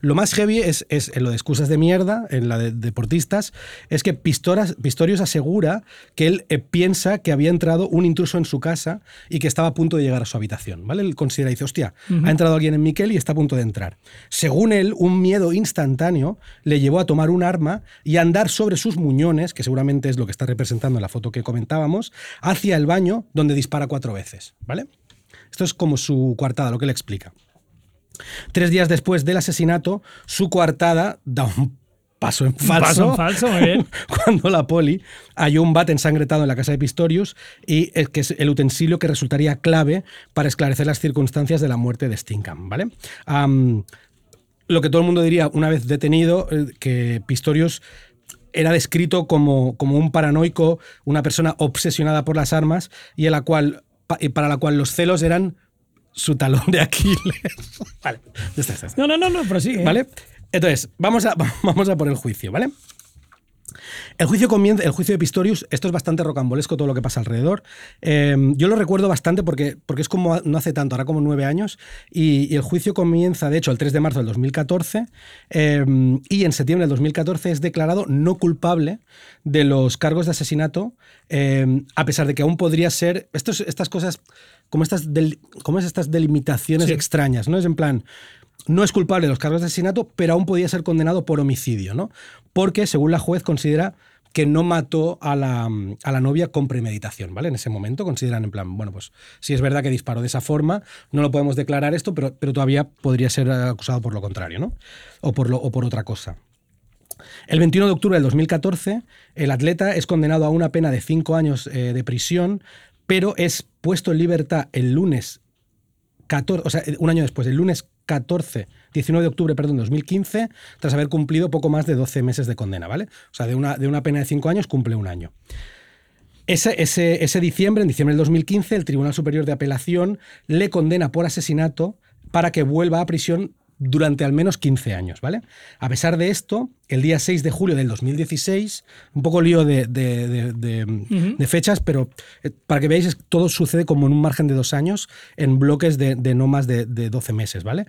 Lo más heavy es, es en lo de excusas de mierda, en la de deportistas, es que Pistoras- Pistorius asegura que él eh, piensa que había entrado un intruso en su casa y que estaba a punto de llegar a su habitación, ¿vale? Él considera, dice, hostia, ha entrado alguien en Miquel y está a punto de entrar. Según él, un miedo instantáneo le llevó a tomar un arma y a andar sobre sus muñones, que seguramente es lo que está representando en la foto que comentábamos, hacia el baño donde dispara cuatro veces, ¿vale? Esto es como su coartada, lo que él explica. Tres días después del asesinato, su coartada da un paso en falso. Paso en falso, muy bien. <laughs> Cuando la poli halló un bat ensangretado en la casa de Pistorius y el, que es el utensilio que resultaría clave para esclarecer las circunstancias de la muerte de Stinkham, ¿vale? Lo que todo el mundo diría una vez detenido, eh, que Pistorius era descrito como, como un paranoico, una persona obsesionada por las armas y, en la cual, para la cual los celos eran su talón de Aquiles. <laughs> vale, ya está, ya está. No, no, no, no, prosigue. ¿Vale? Entonces, vamos a, <laughs> vamos a por el juicio, ¿vale? El juicio comienza, el juicio de Pistorius, esto es bastante rocambolesco todo lo que pasa alrededor. Eh, yo lo recuerdo bastante porque, porque es como no hace tanto, ahora como nueve años, y, y el juicio comienza, de hecho, el 3 de marzo del 2014, eh, y en septiembre del 2014 es declarado no culpable de los cargos de asesinato, eh, a pesar de que aún podría ser, estos, estas cosas, como estas, del- como es estas delimitaciones Sí. extrañas, ¿no? Es en plan, no es culpable de los cargos de asesinato, pero aún podía ser condenado por homicidio, ¿no? Porque, según la juez, considera que no mató a la, a la novia con premeditación, ¿vale? En ese momento consideran en plan, bueno, pues si es verdad que disparó de esa forma, no lo podemos declarar esto, pero, pero todavía podría ser acusado por lo contrario, ¿no? O por, lo, o por otra cosa. El 21 de octubre del 2014, el atleta es condenado a una pena de cinco años eh, de prisión, pero es puesto en libertad el lunes 14, o sea, un año después, el lunes 14, 19 de octubre, perdón, 2015, tras haber cumplido poco más de 12 meses de condena, ¿vale? O sea, de una, de una pena de 5 años cumple un año. Ese, ese, ese diciembre, en diciembre del 2015, el Tribunal Superior de Apelación le condena por asesinato para que vuelva a prisión durante al menos 15 años, ¿vale? A pesar de esto, el día 6 de julio del 2016, un poco lío de, de- de- fechas, pero eh, para que veáis, todo sucede como en un margen de dos años, en bloques de, no más de, de 12 meses, ¿vale?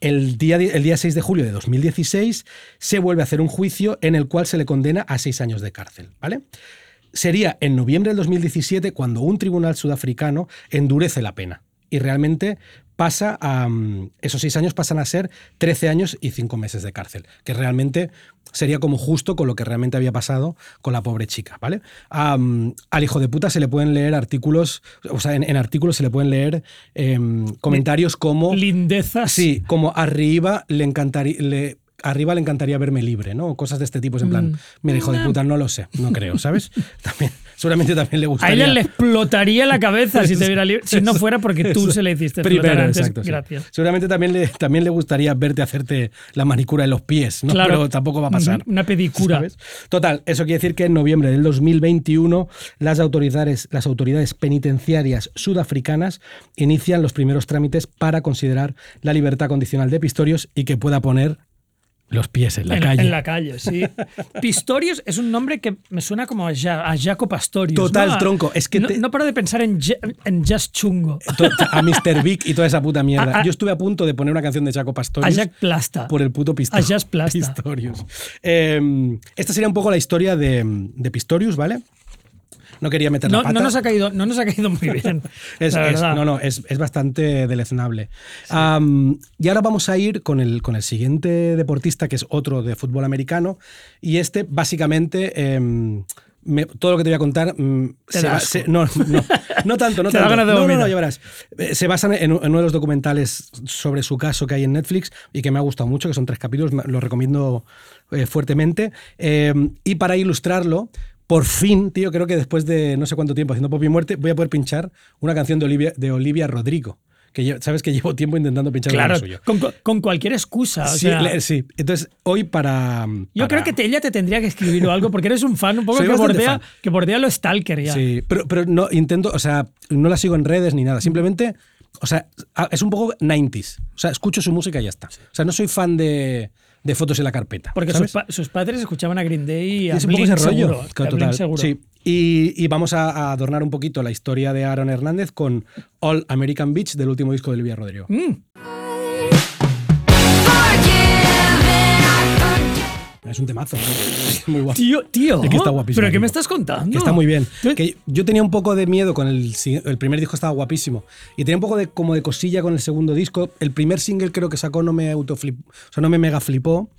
El día, el día 6 de julio de 2016 se vuelve a hacer un juicio en el cual se le condena a seis años de cárcel, ¿vale? sería en noviembre del 2017 cuando un tribunal sudafricano endurece la pena y realmente pasa a mm, esos seis años pasan a ser 13 años y cinco meses de cárcel, que realmente sería como justo con lo que realmente había pasado con la pobre chica, ¿vale? Am, al hijo de puta se le pueden leer artículos, o sea, en, en artículos se le pueden leer em, comentarios como Lindezas. Sí, como arriba le encantaría. Le, Arriba le encantaría verme libre, ¿no? Cosas de este tipo. Es en Mm. plan, mira, hijo de puta, no lo sé, no creo, ¿sabes? <laughs> También, seguramente también le A gustaría. ella le explotaría la cabeza si te viera libre. Si no fuera porque tú Eso. se le hiciste Primero, antes. exacto, sí. Gracias. Seguramente también le, también le gustaría verte hacerte la manicura en los pies, ¿no? Claro. Pero tampoco va a pasar. Una pedicura. ¿sabes? Total, eso quiere decir que en noviembre del 2021 las autoridades, las autoridades penitenciarias sudafricanas inician los primeros trámites para considerar la libertad condicional de Pistorius y que pueda poner los pies en la en, calle. en la calle, sí. <laughs> Pistorius es un nombre que me suena como a, Ja- a Jaco Pastorius. Total, ¿no? A- tronco, es que no, te- no paro de pensar en, Ja- en Just Chungo. A Mr. Big y toda esa puta mierda. <laughs> A- a- Yo estuve a punto de poner una canción de Chaco A Pastorius Jack Plasta. por el puto Pisto- A Jazz Plasta. Pistorius. Eh, esta sería un poco la historia de, de Pistorius, ¿vale? No quería meter No, la pata. no nos ha caído, no nos ha caído muy <laughs> bien. Es, no, no, es, es bastante deleznable. Y ahora vamos a ir con el, con el siguiente deportista, que es otro de fútbol americano. Y este, básicamente, em, me- todo lo que te voy a contar. mm, se va- se- no, no, <laughs> no tanto, no tanto. no, no, no, ya verás. Eh, Se basan en, en uno de los documentales sobre su caso que hay en Netflix y que me ha gustado mucho, que son tres capítulos, lo recomiendo eh, fuertemente. Eh, y para ilustrarlo, por fin, tío, creo que después de no sé cuánto tiempo haciendo Pop y Muerte, voy a poder pinchar una canción de Olivia, de Olivia Rodrigo. Que yo- sabes que llevo tiempo intentando pinchar Claro, suyo. con, con cualquier excusa. o Sí, sea, le- sí. Entonces, hoy para. Yo para- creo que te- ella te tendría que escribir o algo, porque eres un fan un poco <laughs> Soy que bordea, que bordea lo stalker ya. Sí, pero, pero no intento, o sea, no la sigo en redes ni nada. Simplemente, o sea, es un poco 90s. O sea, escucho su música y ya está. O sea, no soy fan de, de fotos en la carpeta. Porque sus, pa- sus padres escuchaban a Green Day y a es un poco ese rollo. seguro. Claro, a Blink total. seguro. Sí. Y, y vamos a, a adornar un poquito la historia de Aaron Hernández con All American Beach del último disco de Olivia Rodrigo. Mm. Es un temazo. <laughs> Muy guapo. Tío, tío. Es que está guapísimo, ¿Pero qué me estás contando? Que está muy bien. Que yo tenía un poco de miedo con el, el primer disco estaba guapísimo y tenía un poco de como de cosilla con el segundo disco. El primer single creo que sacó no me autoflip, o sea, no me mega flipó.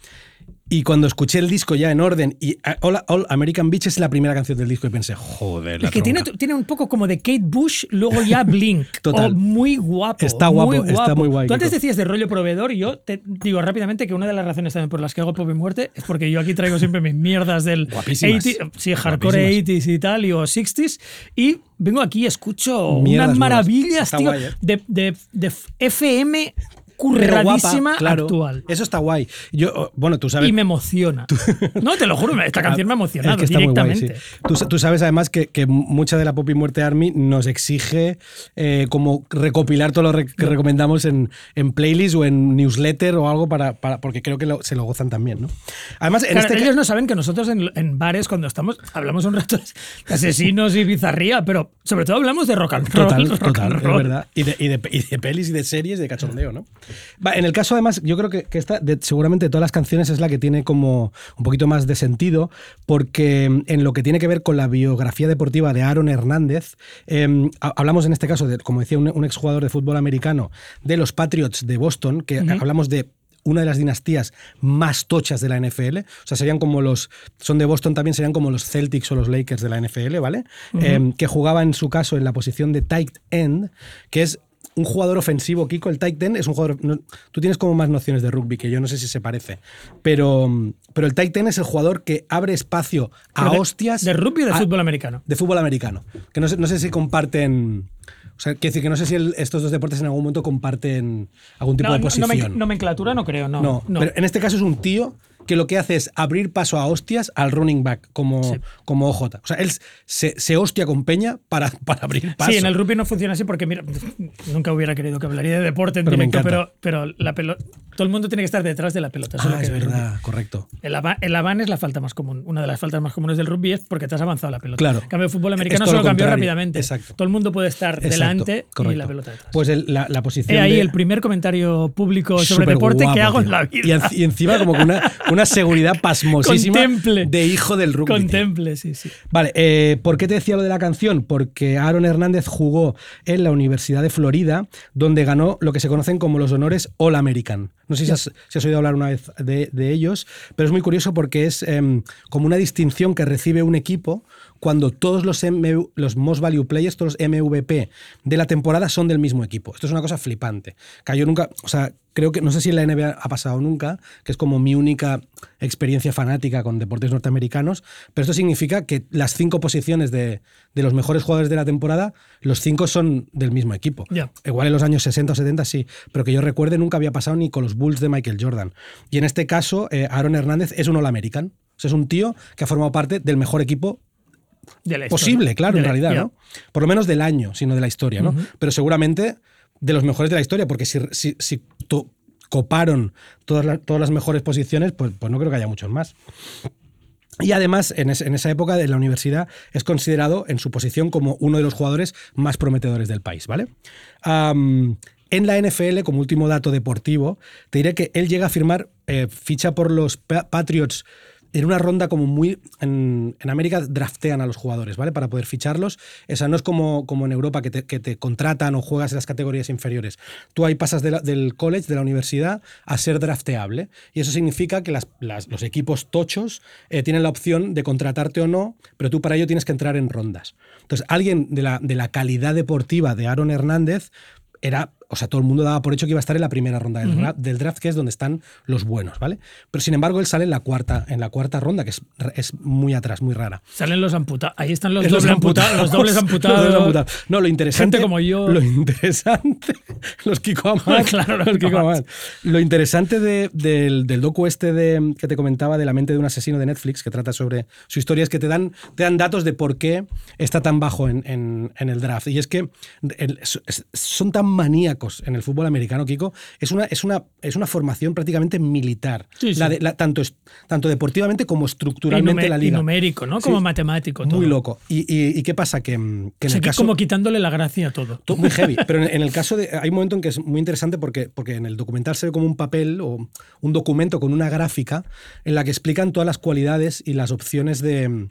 Y cuando escuché el disco ya en orden y ah, All, All American Beach es la primera canción del disco y pensé, joder, la Es que tiene, tiene un poco como de Kate Bush, luego ya Blink. <laughs> Total. O muy guapo. Está guapo, muy está muy guay, Tú antes decías de rollo proveedor y yo te digo rápidamente que una de las razones también por las que hago Pop y Muerte es porque yo aquí traigo siempre mis mierdas del Guapísimas. 80, sí, hardcore Guapísimas. 80s y tal, y o 60s, y vengo aquí y escucho Mierdas unas maravillas, tío, guay, ¿eh? de, de, de FM Guapa, curradísima claro. actual. Eso está guay. Yo, oh, bueno, tú sabes. Y me emociona. <laughs> No, te lo juro, esta canción me ha emocionado Es que está muy guay, directamente. sí. tú, tú sabes además que, que mucha de la Pop y Muerte Army nos exige eh, como recopilar todo lo re- que recomendamos en, en playlist o en newsletter o algo para, para- porque creo que lo- se lo gozan también, ¿no? Además, en Claro, este ellos no saben que nosotros en, en bares, cuando estamos, hablamos un rato de asesinos y bizarría, pero sobre todo hablamos de rock and roll. Total, rock total, and es roll. verdad. Y de, y, de, y de pelis y de series de cachondeo, ¿no? En el caso, además, yo creo que, que esta, de- seguramente de todas las canciones, es la que tiene como un poquito más de sentido, porque mm, en lo que tiene que ver con la biografía deportiva de Aaron Hernández, eh, ha- hablamos en este caso, de, como decía un, un exjugador de fútbol americano, de los Patriots de Boston, que hablamos de una de las dinastías más tochas de la NFL. O sea, serían como los. Son de Boston también, serían como los Celtics o los Lakers de la NFL, ¿vale? Eh, que jugaba en su caso en la posición de tight end, que es un jugador ofensivo, Kiko. El tight end es un jugador. no- tú tienes como más nociones de rugby que yo, no sé si se parece. Pero, pero el tight end es el jugador que abre espacio a de- hostias. ¿De rugby o de a- fútbol americano? de fútbol americano. Que no sé, no sé si comparten. O sea, quiero decir que no sé si el- estos dos deportes en algún momento comparten algún tipo No, de no, posición. nomen- nomenclatura no creo, no. No, no. pero en este caso es un tío que lo que hace es abrir paso a hostias al running back como, Sí. como OJ. O sea, él se, se hostia con Peña para, <laughs> para abrir paso. Sí, en el rugby no funciona así porque, mira, nunca hubiera querido que hablaría de deporte en Pero directo, pero, pero la pelota, todo el mundo tiene que estar detrás de la pelota. Ah, que es rugby. verdad, correcto. El ava- el aván es la falta más común. Una de las faltas más comunes del rugby es porque te has avanzado la pelota. Claro. En cambio, el fútbol americano solo cambió rápidamente. Exacto. Todo el mundo puede estar Exacto, delante y la pelota detrás. Pues el- la, la posición He ahí de- el primer comentario público sobre Superguapo, deporte que hago en tío. la vida. Y, en- y encima como con una, una seguridad pasmosísima Contemple. de hijo del rugby. tío. Contemple, sí, sí. Vale, eh, ¿por qué te decía lo de la canción? Porque Aaron Hernández jugó en la Universidad de Florida, donde ganó lo que se conocen como los honores All American. No sé si has, si has oído hablar una vez de, de ellos, pero es muy curioso porque es em, como una distinción que recibe un equipo cuando todos los, MV los Most Value Players, todos los MVP de la temporada son del mismo equipo. Esto es una cosa flipante. Cayó nunca, o sea, creo que, no sé si en la NBA ha pasado nunca, que es como mi única experiencia fanática con deportes norteamericanos, pero esto significa que las cinco posiciones de, de los mejores jugadores de la temporada, los cinco son del mismo equipo. Igual en los años 60 o 70 sí, pero que yo recuerde nunca había pasado ni con los Bulls de Michael Jordan. Y en este caso, eh, Aaron Hernández es un All-American. O sea, es un tío que ha formado parte del mejor equipo De la posible, claro, De en la- realidad. Por lo menos del año, sino de la historia, ¿no? Pero seguramente de los mejores de la historia, porque si, si, si to- coparon todas, las- todas las mejores posiciones, pues, pues no creo que haya muchos más. Y además, en, es- en esa época de la universidad, es considerado en su posición como uno de los jugadores más prometedores del país, ¿vale? En la NFL, como último dato deportivo, te diré que él llega a firmar eh, ficha por los Pa- Patriots en una ronda como muy... En, América draftean a los jugadores, ¿vale? Para poder ficharlos. Esa no es como, como en Europa que te, que te contratan o juegas en las categorías inferiores. Tú ahí pasas del college, de la universidad, a ser drafteable. Y eso significa que los equipos tochos eh, tienen la opción de contratarte o no, pero tú para ello tienes que entrar en rondas. Entonces, alguien de la, de la calidad deportiva de Aaron Hernández era, o sea, todo el mundo daba por hecho que iba a estar en la primera ronda del, draft, del draft, que es donde están los buenos, ¿vale? Pero sin embargo, él sale en la cuarta, en la cuarta ronda, que es, es muy atrás, muy rara. Salen los amputados. Ahí están los, <laughs> Es dobles amputados. Los dobles amputados. Los dobles amputados. No, lo interesante. Gente como yo. Lo interesante. <laughs> Los Kiko Amat. <laughs> Claro, los los Kiko Amat. Lo interesante de- del, del docu este de, que te comentaba de la mente de un asesino de Netflix, que trata sobre su historia, es que te dan, te dan datos de por qué está tan bajo en, en- en el draft. Y es que el- son tan maníacos en el fútbol americano, Kiko. Es una, es una, es una formación prácticamente militar. Sí, sí. La de- la- tanto, tanto deportivamente como estructuralmente la y liga. numérico, ¿no? Como Sí. matemático. Todo. Muy loco. ¿Y, y- y qué pasa? Que, mm, que O en sea, el que caso... como quitándole la gracia a todo. Todo muy heavy. Pero en, en el caso de. Hay un momento en que es muy interesante porque, porque en el documental se ve como un papel o un documento con una gráfica en la que explican todas las cualidades y las opciones de.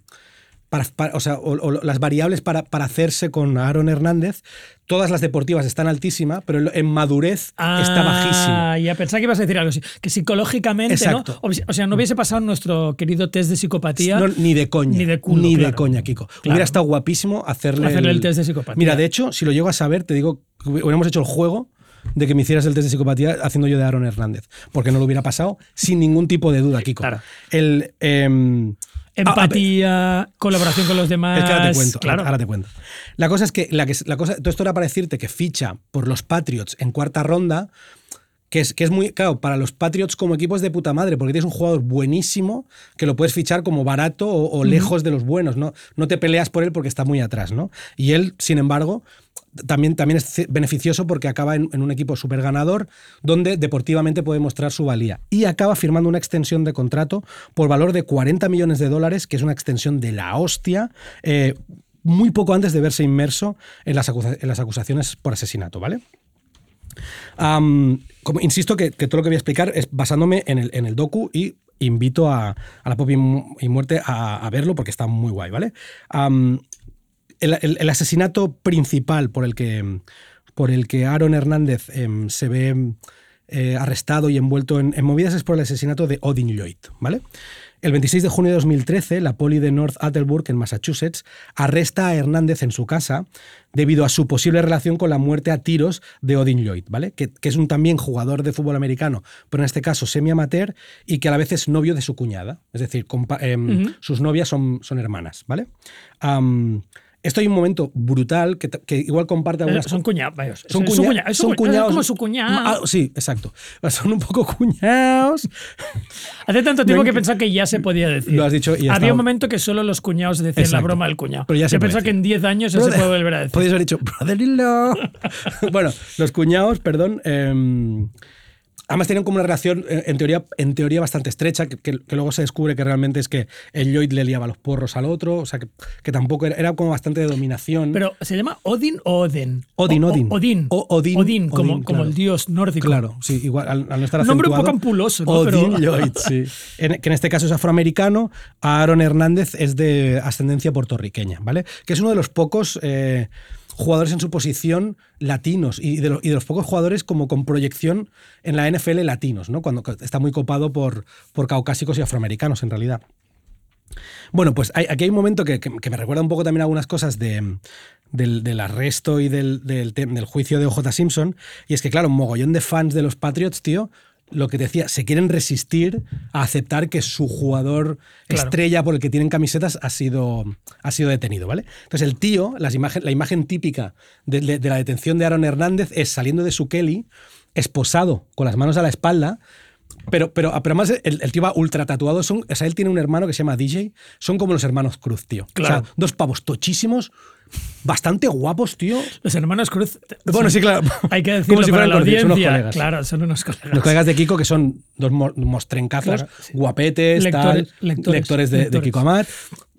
Para, para- o sea, o- o las variables para, para hacerse con Aaron Hernández, todas las deportivas están altísimas, pero en- madurez está bajísimo. Ah, ya pensaba que ibas a decir algo así. Que psicológicamente, Exacto. ¿no? O sea, no hubiese pasado nuestro querido test de psicopatía. No, ni de coña. Ni de culo, Ni de claro. coña, Kiko. Claro. Hubiera estado guapísimo hacerle, Hacerle el test de psicopatía. Mira, de hecho, si lo llego a saber, te digo hubiéramos hecho el juego de que me hicieras el test de psicopatía haciendo yo de Aaron Hernández. Porque no lo hubiera pasado sin ningún tipo de duda, Kiko. Claro. El. em, Empatía, colaboración con los demás. Es que ahora te cuento, Claro. ahora te cuento. La cosa es que, la que la cosa, todo esto era para decirte que ficha por los Patriots en cuarta ronda, que es, que es muy, claro, para los Patriots como equipo es de puta madre, porque tienes un jugador buenísimo que lo puedes fichar como barato o, o lejos de los buenos, ¿no? No te peleas por él porque está muy atrás, ¿no? Y él, sin embargo, también, también es beneficioso porque acaba en, en un equipo súper ganador donde deportivamente puede mostrar su valía. Y acaba firmando una extensión de contrato por valor de 40 millones de dólares, que es una extensión de la hostia, eh, muy poco antes de verse inmerso en las, acusa- en las acusaciones por asesinato, ¿vale? Insisto que, todo lo que voy a explicar es basándome en el, en docu y invito a, la Pop y Mu- y Muerte a, verlo porque está muy guay, ¿vale? El asesinato principal por el que, por el que Aaron Hernández em, se ve eh, arrestado y envuelto en, en movidas es por el asesinato de Odin Lloyd, ¿vale? El 26 de junio de 2013, la poli de North Attleborough, en Massachusetts, arresta a Hernández en su casa debido a su posible relación con la muerte a tiros de Odin Lloyd, ¿vale? Que, que es un también jugador de fútbol americano, pero en este caso semi-amateur y que a la vez es novio de su cuñada. Es decir, em, sus novias son, son hermanas, ¿vale? Esto hay un momento brutal que, que igual comparte Eh, algunas Son cuñados. vayos. son, cuña- son cuñados. como su cuñado. Ah, sí, exacto. <laughs> Son un poco cuñados. <laughs> Hace tanto tiempo que pensaba que ya se podía decir. Lo has dicho y ya Había un momento que solo los cuñados decían la broma del cuñado. Pero ya se Yo pensaba que en 10 años eso se puede volver a decir. Podéis haber dicho brother-in-law. <laughs> bueno, los cuñados, perdón. em, además tienen como una relación, eh, en teoría, en teoría bastante estrecha, que, que- que luego se descubre que realmente es que el Lloyd le liaba los porros al otro, o sea, que, que tampoco era, era como bastante de dominación. Pero ¿se llama Odin o Oden? Odin, O- o- Odin. Odin. O- Odin, como, Odin, como claro. el dios nórdico. Claro, sí, igual al, al no estar nombre un poco ampuloso, ¿no? Odin Pero- Lloyd, sí. <laughs> En- que en este caso es afroamericano. Aaron Hernández es de ascendencia puertorriqueña, ¿vale? Que es uno de los pocos eh, jugadores en su posición latinos y de, los pocos jugadores como con proyección en la NFL latinos, ¿no? Cuando está muy copado por, por caucásicos y afroamericanos en realidad. Bueno, pues hay- aquí hay un momento que, me recuerda un poco también algunas cosas de, del, arresto y del, del, del juicio de OJ Simpson. Y es que, claro, un mogollón de fans de los Patriots, tío, lo que te decía, se quieren resistir a aceptar que su jugador Claro. estrella por el que tienen camisetas ha sido, ha sido detenido, ¿vale? Entonces el tío, las imagen, la imagen típica de, de- de la detención de Aaron Hernández es saliendo de su Kelly, esposado, con las manos a la espalda, pero, pero, pero además el, el tío va ultra tatuado. Son, o sea, él tiene un hermano que se llama DJ. Son como los hermanos Cruz, tío. Claro. O sea, dos pavos tochísimos, bastante guapos, tío. Los hermanos Cruz. Bueno, sí, claro. Hay que <laughs> decirlo Como si para fueran la conocidos, son unos colegas. Claro, son unos colegas. Los colegas de Kiko, que son dos mo- mostrencazos, Claro, sí. guapetes, Lectores- tal, lectores, lectores, de, de lectores. Kiko Amat.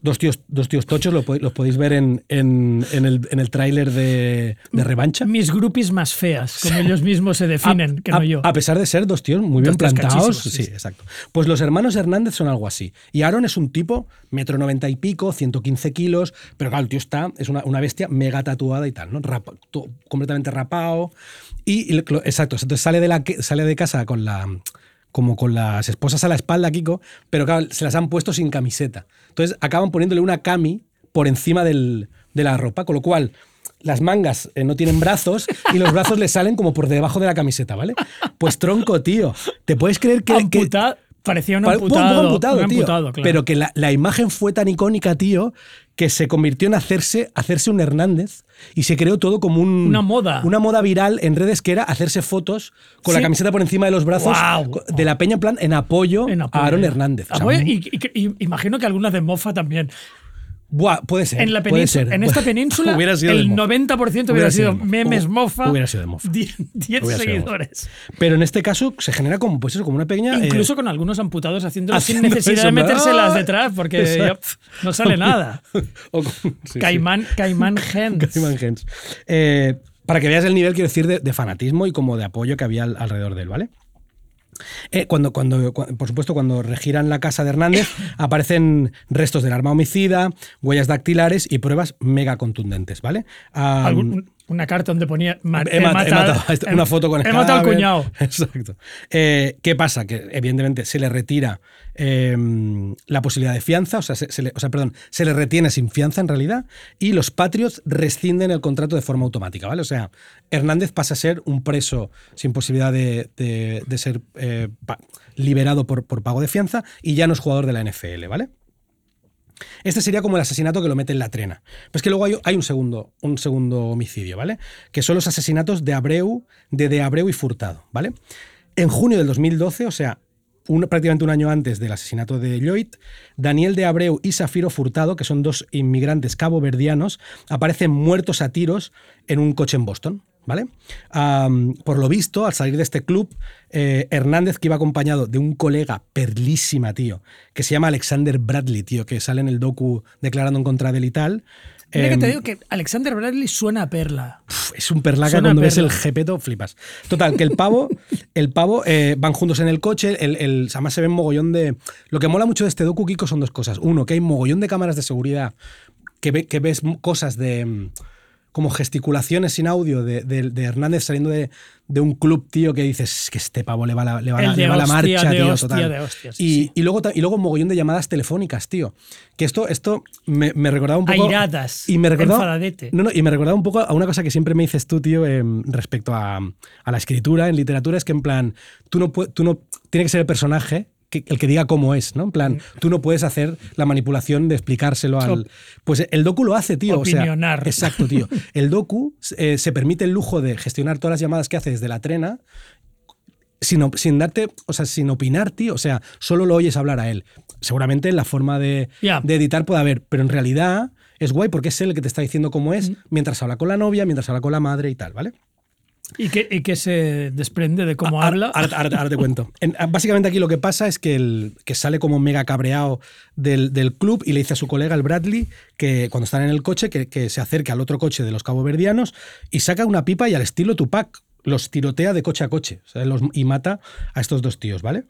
Dos tíos, dos tíos tochos, los podéis ver en, en, en el, en el tráiler de, de Revancha. Mis groupies más feas, como ellos mismos se definen, que no yo. a pesar de ser dos tíos muy bien tíos plantados. Sí, sí. exacto. Pues los hermanos Hernández son algo así. Y Aaron es un tipo, metro noventa y pico, 115 kilos, pero claro, el tío está, es una, una bestia mega tatuada y tal, ¿no? Rapa- completamente rapado. Y, y exacto, entonces sale de, la, sale de casa con la como con las esposas a la espalda, Kiko, pero claro, se las han puesto sin camiseta. Entonces acaban poniéndole una cami por encima del- de la ropa, con lo cual las mangas eh, no tienen brazos y los brazos le salen como por debajo de la camiseta, ¿vale? Pues tronco, tío. ¿Te puedes creer que... que- parecía un Pare- un amputado. poco amputado, tío. amputado, claro. Pero que la, la imagen fue tan icónica, tío, que se convirtió en hacerse, hacerse un Hernández y se creó todo como un, Una moda. Una moda viral en redes que era hacerse fotos con la camiseta por encima de los brazos de la peña en plan en apoyo, En apoyo. a Aaron Hernández. O sea, Apoyo y, y- y imagino que algunas de Mofa también. Buah, puede ser. En, la puede ser. en esta península, <laughs> Hubiera sido el mofa. 90% hubiera, sido de mofa. memes Mofa. Hubiera sido de mofa. 10 10 Hubiera sido de mofa. seguidores. Pero en este caso se genera como, pues eso, como una pequeña. eh, Incluso con algunos amputados haciéndolo sin haciendo necesidad eso, de metérselas ¡Ah! detrás, porque ya, no sale nada. <laughs> o sí. Caimán, Caimán <laughs> Gens. Caimán Gens. Eh, para que veas el nivel, quiero decir, de, de fanatismo y como de apoyo que había al- alrededor de él, ¿vale? Eh, cuando, cuando, cua- por supuesto, cuando regiran la casa de Hernández, <coughs> aparecen restos del arma homicida, huellas dactilares y pruebas mega contundentes, ¿vale? Algún- una carta donde ponía he, mat- he matado este- una foto con el He matado al cuñado. <laughs> Exacto. Eh, ¿Qué pasa? Que evidentemente se le retira eh, la posibilidad de fianza, o sea, se, se le, o sea, perdón, se le retiene sin fianza en realidad, y los Patriots rescinden el contrato de forma automática, ¿vale? O sea, Hernández pasa a ser un preso sin posibilidad de, de- de ser eh, liberado por, por pago de fianza y ya no es jugador de la NFL, ¿vale? Este sería como el asesinato que lo mete en la trena. Pero que luego hay, un, segundo, un segundo homicidio, ¿vale? Que son los asesinatos de Abreu, de De Abreu y Furtado, ¿vale? En junio del 2012, o sea, prácticamente un año antes del asesinato de Lloyd, Daniel de Abreu y Safiro Furtado, que son dos inmigrantes caboverdianos, aparecen muertos a tiros en un coche en Boston. ¿Vale? Por lo visto, al salir de este club, eh, Hernández, que iba acompañado de un colega perlísima, tío, que se llama Alexander Bradley, tío, que sale en el docu declarando en contra de él y tal. Mira que em, te digo que Alexander Bradley suena a perla. Es un perlaca Suena cuando ves el jepeto, flipas. Total, que el pavo, el pavo eh, van juntos en el coche, el, el- además se ven mogollón de... Lo que mola mucho de este docu, Kiko, son dos cosas. Uno, que hay mogollón de cámaras de seguridad, que, ve- que ves cosas de... como gesticulaciones sin audio de, de- de Hernández saliendo de, de un club, tío, que dices que este pavo le va la, le va la- le va la marcha, tío, hostia, total. de hostia, sí, y, sí. y luego, y luego mogollón de llamadas telefónicas, tío. Que esto, esto me, me recordaba un poco... Airadas, Y me recordaba, no, no, y me recordaba un poco a una cosa que siempre me dices tú, tío, em, respecto a, a la escritura en literatura, es que en plan, tú no, tú no tiene que ser el personaje que- el que diga cómo es, ¿no? En plan, tú no puedes hacer la manipulación de explicárselo al... Pues el docu lo hace, tío. O sea, Opinionar. exacto, tío. <laughs> El docu eh, se permite el lujo de gestionar todas las llamadas que hace desde la trena sin, sin darte, o sea, sin opinar, tío. O sea, solo lo oyes hablar a él. Seguramente en la forma de, de editar puede haber, pero en realidad es guay porque es él el que te está diciendo cómo es mientras habla con la novia, mientras habla con la madre y tal, ¿vale? ¿Y que se desprende de cómo habla. Ahora, ahora- ahora te cuento. En- básicamente aquí lo que pasa es que, el, que sale como mega cabreado del, del club y le dice a su colega, el Bradley, que cuando están en el coche, que, que se acerque al otro coche de los caboverdianos y saca una pipa y al estilo Tupac los tirotea de coche a coche o sea, los- y mata a estos dos tíos, ¿vale?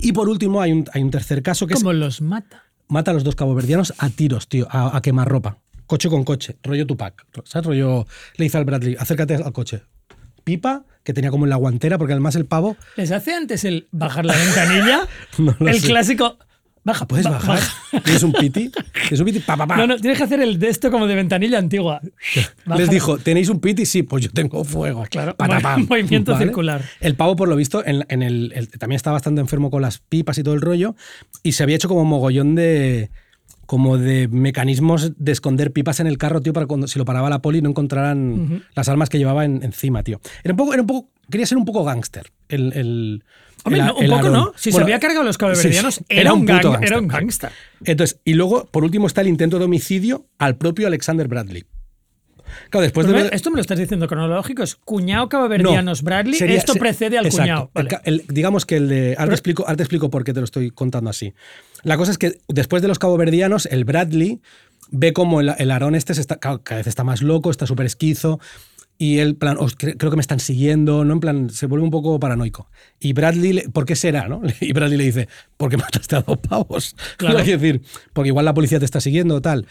Y por último hay un, hay un tercer caso que es como los mata. mata a los dos caboverdianos a tiros, tío, a, a quemarropa. Coche con coche, rollo Tupac. ¿Sabes? Rollo. Le dice al Bradley, acércate al coche. Pipa, que tenía como en la guantera, porque además el pavo. ¿Les hace antes el bajar la ventanilla? <laughs> No lo el sé. clásico. Baja, ¿Puedes ba- bajar? baja. ¿Tienes un piti? <laughs> ¿Tienes un piti? Pa, pa, pa. No, no, tienes que hacer el de esto como de ventanilla antigua. <laughs> Baja. Les dijo, ¿tenéis un piti? Sí, pues yo tengo fuego. Claro, Patapam. mo- movimiento circular. El pavo, por lo visto, en, en el, el- también estaba bastante enfermo con las pipas y todo el rollo, y se había hecho como mogollón de como de mecanismos de esconder pipas en el carro, tío, para cuando si lo paraba la poli no encontraran las armas que llevaba en- encima, tío. Era un poco, era un poco, quería ser un poco gángster. El, el- Hombre, el- no, un poco Aaron. no. Si se había cargado los cabeverdianos, sí, sí, era, un gang- era un gángster. Entonces, y luego, por último, está el intento de homicidio al propio Alexander Bradley. Claro, después de Pero ver- Esto me lo estás diciendo cronológico. Es cuñado cabeverdianos Bradley. sería- esto se- precede al exacto. cuñado. El Vale. ca- el- digamos que el de. Ahora te, Pero- explico, ahora te explico por qué te lo estoy contando así. La cosa es que después de los caboverdianos, el Bradley ve como el, el Aarón este se está, cada vez está más loco, está súper esquizo. Y él, plan, "Os cre- creo que me están siguiendo, ¿no? En plan, se vuelve un poco paranoico. Y Bradley, le- ¿por qué será, no? <laughs> Y Bradley le dice, porque mataste a dos pavos. <laughs> Claro. Quiero decir, porque igual la policía te está siguiendo tal.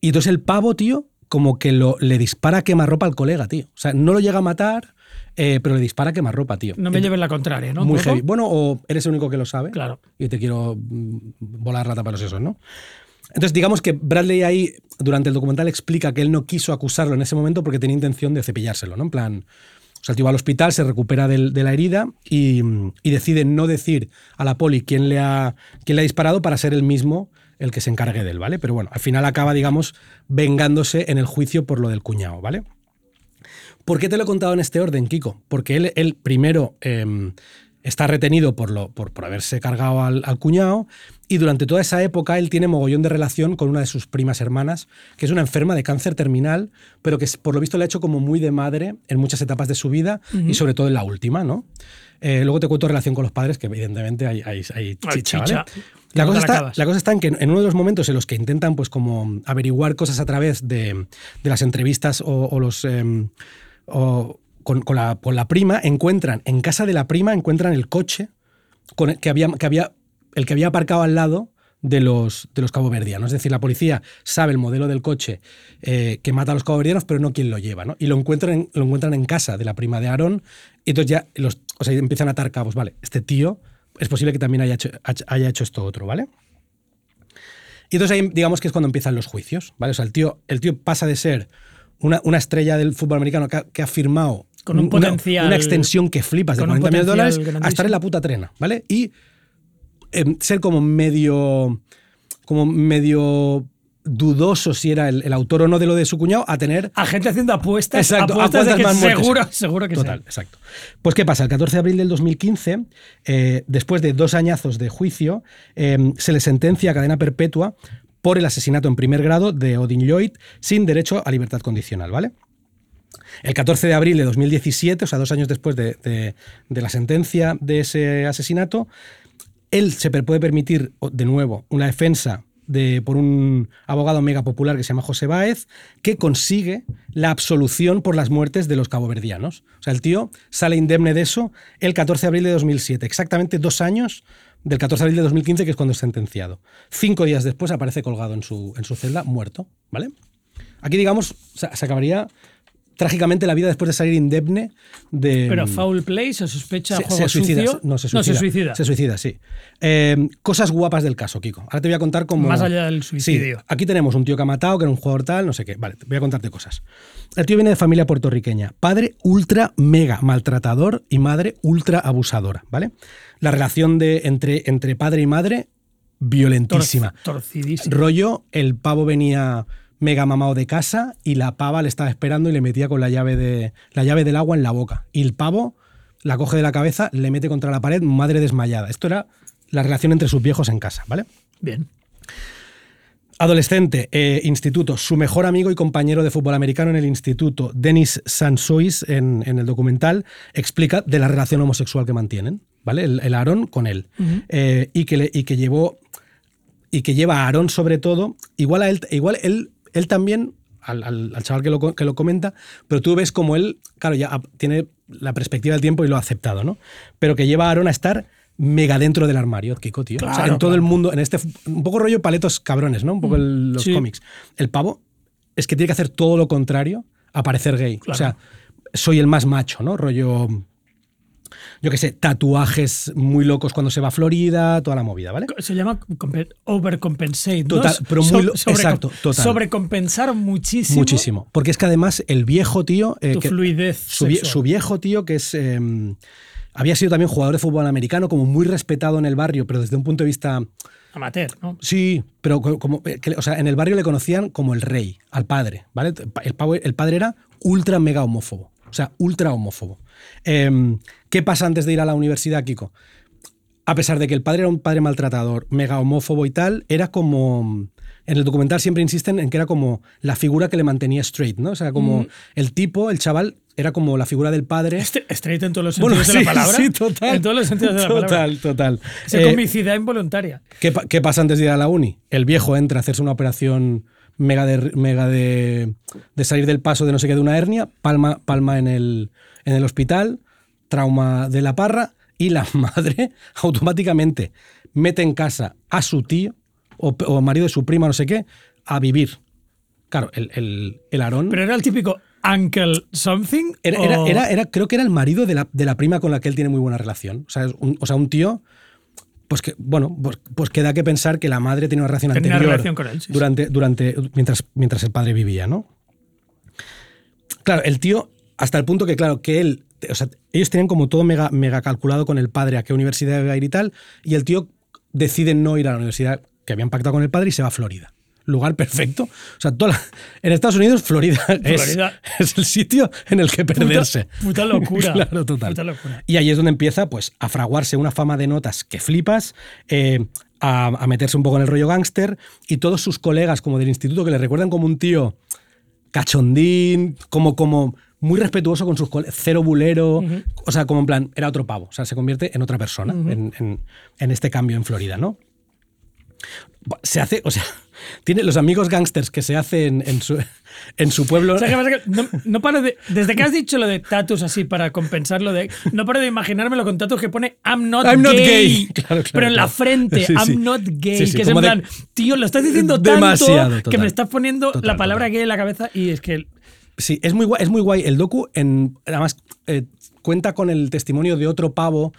Y entonces el pavo, tío, como que lo, le dispara a quemarropa al colega, tío. O sea, no lo llega a matar, eh, pero le dispara a quemarropa, tío. No me lleves la contraria, ¿no? Muy poco. heavy. Bueno, o eres el único que lo sabe. Claro. Y te quiero mm, volar la tapa de los sesos, ¿no? Entonces, digamos que Bradley ahí, durante el documental, explica que él no quiso acusarlo en ese momento porque tenía intención de cepillárselo, ¿no? En plan. O sea, el tío va al hospital, se recupera del- de la herida y, y decide no decir a la poli quién le, ha, quién le ha disparado para ser él mismo el que se encargue de él, ¿vale? Pero bueno, al final acaba, digamos, vengándose en el juicio por lo del cuñado, ¿vale? ¿Por qué te lo he contado en este orden, Kiko? Porque él, él primero eh, está retenido por, lo, por, por haberse cargado al, al cuñado y durante toda esa época él tiene mogollón de relación con una de sus primas hermanas, que es una enferma de cáncer terminal, pero que por lo visto le ha hecho como muy de madre en muchas etapas de su vida y sobre todo en la última, ¿no? Eh, luego te cuento relación con los padres, que evidentemente hay, hay, chicha, ¿vale? La cosa, está, la cosa está en que en uno de los momentos en los que intentan pues como averiguar cosas a través de, de las entrevistas o, o los... o con, con la, con la prima, encuentran, en casa de la prima, encuentran el coche con el que había, que había, el que había aparcado al lado de los, de los caboverdianos. Es decir, la policía sabe el modelo del coche eh, que mata a los caboverdianos, pero no quién lo lleva. ¿no? Y lo encuentran, en, lo encuentran en casa de la prima de Aarón, y entonces ya los, o sea, empiezan a atar cabos. Vale, este tío es posible que también haya hecho, haya hecho esto otro, ¿vale? Y entonces ahí digamos que es cuando empiezan los juicios, ¿vale? O sea, el tío, el tío pasa de ser una, una estrella del fútbol americano que ha, que ha firmado Con un una- potencial- una extensión que flipas de con un 40 millones de dólares a estar en la puta trena, ¿vale? Y em, ser como medio como medio dudoso si era el, el autor o no de lo de su cuñado a tener A gente haciendo apuestas, Exacto, apuestas de que muertes. seguro, seguro que Total, sí. exacto. Pues ¿qué pasa? El 14 de abril del 2015, eh, después de dos añazos de juicio, eh, se le sentencia a cadena perpetua por el asesinato en primer grado de Odin Lloyd sin derecho a libertad condicional, ¿vale? El 14 de abril de 2017, o sea, dos años después de, de- de la sentencia de ese asesinato, él se puede permitir, de nuevo, una defensa de, por un abogado mega popular que se llama José Báez, que consigue la absolución por las muertes de los caboverdianos. O sea, el tío sale indemne de eso el 14 de abril de 2007, exactamente dos años del 14 de abril de 2015, que es cuando es sentenciado. Cinco días después aparece colgado en su, en su celda, muerto, ¿vale? Aquí, digamos, se, se acabaría trágicamente la vida después de salir indemne de... Pero foul play, se sospecha Se, juego se suicida, sucio. no, se suicida. se suicida. Se suicida, sí. Eh, cosas guapas del caso, Kiko. Ahora te voy a contar cómo. Más allá del suicidio. Sí, aquí tenemos un tío que ha matado, que era un jugador tal, no sé qué. Vale, te voy a contarte cosas. El tío viene de familia puertorriqueña. Padre ultra mega maltratador y madre ultra abusadora, ¿vale? La relación de, entre, entre padre y madre, violentísima. Tor- torcidísima. Rollo, el pavo venía mega mamado de casa y la pava le estaba esperando y le metía con la llave, de, la llave del agua en la boca. Y el pavo la coge de la cabeza, le mete contra la pared, madre desmayada. Esto era la relación entre sus viejos en casa, ¿vale? Bien. Adolescente, eh, instituto, su mejor amigo y compañero de fútbol americano en el instituto, Denis Sansois, en, en el documental, explica de la relación homosexual que mantienen, ¿vale? El, el Aarón con él. Eh, y, que le- y que llevó. Y que lleva a Aarón, sobre todo, igual a él, igual él, él también, al, al- al chaval que lo, que lo comenta, pero tú ves como él, claro, ya tiene la perspectiva del tiempo y lo ha aceptado, ¿no? Pero que lleva a Aarón a estar mega dentro del armario, Kiko, tío. o sea, en todo claro. el mundo, en este, un poco rollo paletos cabrones, ¿no? Un poco el- los sí. cómics. El pavo es que tiene que hacer todo lo contrario a parecer gay. Claro. O sea, soy el más macho, ¿no? Rollo, yo qué sé, tatuajes muy locos cuando se va a Florida, toda la movida, ¿vale? Se llama compe- overcompensate. ¿no? Total, pero muy exacto, total. Sobrecompensar muchísimo. Muchísimo. Porque es que además el viejo tío... eh, Tu que- fluidez su, viejo tío, que es... eh, había sido también jugador de fútbol americano, como muy respetado en el barrio, pero desde un punto de vista... Amateur, ¿no? Sí, pero co- como, eh, o sea, en el barrio le conocían como el rey, al padre, ¿vale? El padre era ultra mega homófobo, o sea, ultra homófobo. Em, ¿Qué pasa antes de ir a la universidad, Kiko? A pesar de que el padre era un padre maltratador, mega homófobo y tal, era como... En el documental siempre insisten en que era como la figura que le mantenía straight, ¿no? O sea, como el tipo, el chaval, era como la figura del padre. Este- Straight en todos los Bueno, sentidos de la palabra. sí, total. En todos los sentidos de la palabra. Total, total. Esa Eh, comicidad involuntaria. ¿Qué, pa- qué pasa antes de ir a la uni? El viejo entra a hacerse una operación mega de, mega de, de salir del paso de no sé qué de una hernia, palma, palma en, el, en el hospital, trauma de la parra y la <laughs> madre automáticamente mete en casa a su tío o, o marido de su prima, no sé qué, a vivir. Claro, el, el, el Aarón... Pero era el típico uncle something. Era, era- o- era- era- creo que era el marido de la, de la prima con la que él tiene muy buena relación. O sea, un, o sea, un tío, pues que, bueno, pues, pues que da que pensar que la madre tenía una relación Tenía anterior relación con él, sí, sí. durante, durante, mientras, mientras el padre vivía, ¿no? Claro, el tío, hasta el punto que, claro, que él, o sea, ellos tenían como todo mega, mega calculado con el padre a qué universidad iba a ir y tal, y el tío decide no ir a la universidad que habían pactado con el padre y se va a Florida. Lugar perfecto. O sea, toda la- en Estados Unidos, Florida, <laughs> es- Florida. Es, el sitio en el que perderse. Puta, <laughs> locura. claro, total. Puta locura. Y ahí es donde empieza pues, a fraguarse una fama de notas que flipas, eh, a, a meterse un poco en el rollo gángster, y todos sus colegas como del instituto que le recuerdan como un tío cachondín, como, como muy respetuoso con sus colegas, cero bulero, o sea, como en plan, era otro pavo, o sea, se convierte en otra persona en, en- en este cambio en Florida, ¿no? Se hace, o sea, Tiene los amigos gangsters que se hacen en su, en su pueblo. O sea, ¿qué pasa? Que no, no paro de. Desde que has dicho lo de tatus así para compensarlo de. No paro de imaginármelo con tatus que pone I'm not I'm not gay. gay. <laughs> Claro, claro, pero en la frente, Sí, I'm sí. not gay. Sí, que es en plan, tío, lo estás diciendo Demasiado, tanto que me estás poniendo Total, la palabra total. gay en la cabeza y es que. Sí, es muy guay, es muy guay. El docu, en, además, eh, cuenta con el testimonio de otro pavo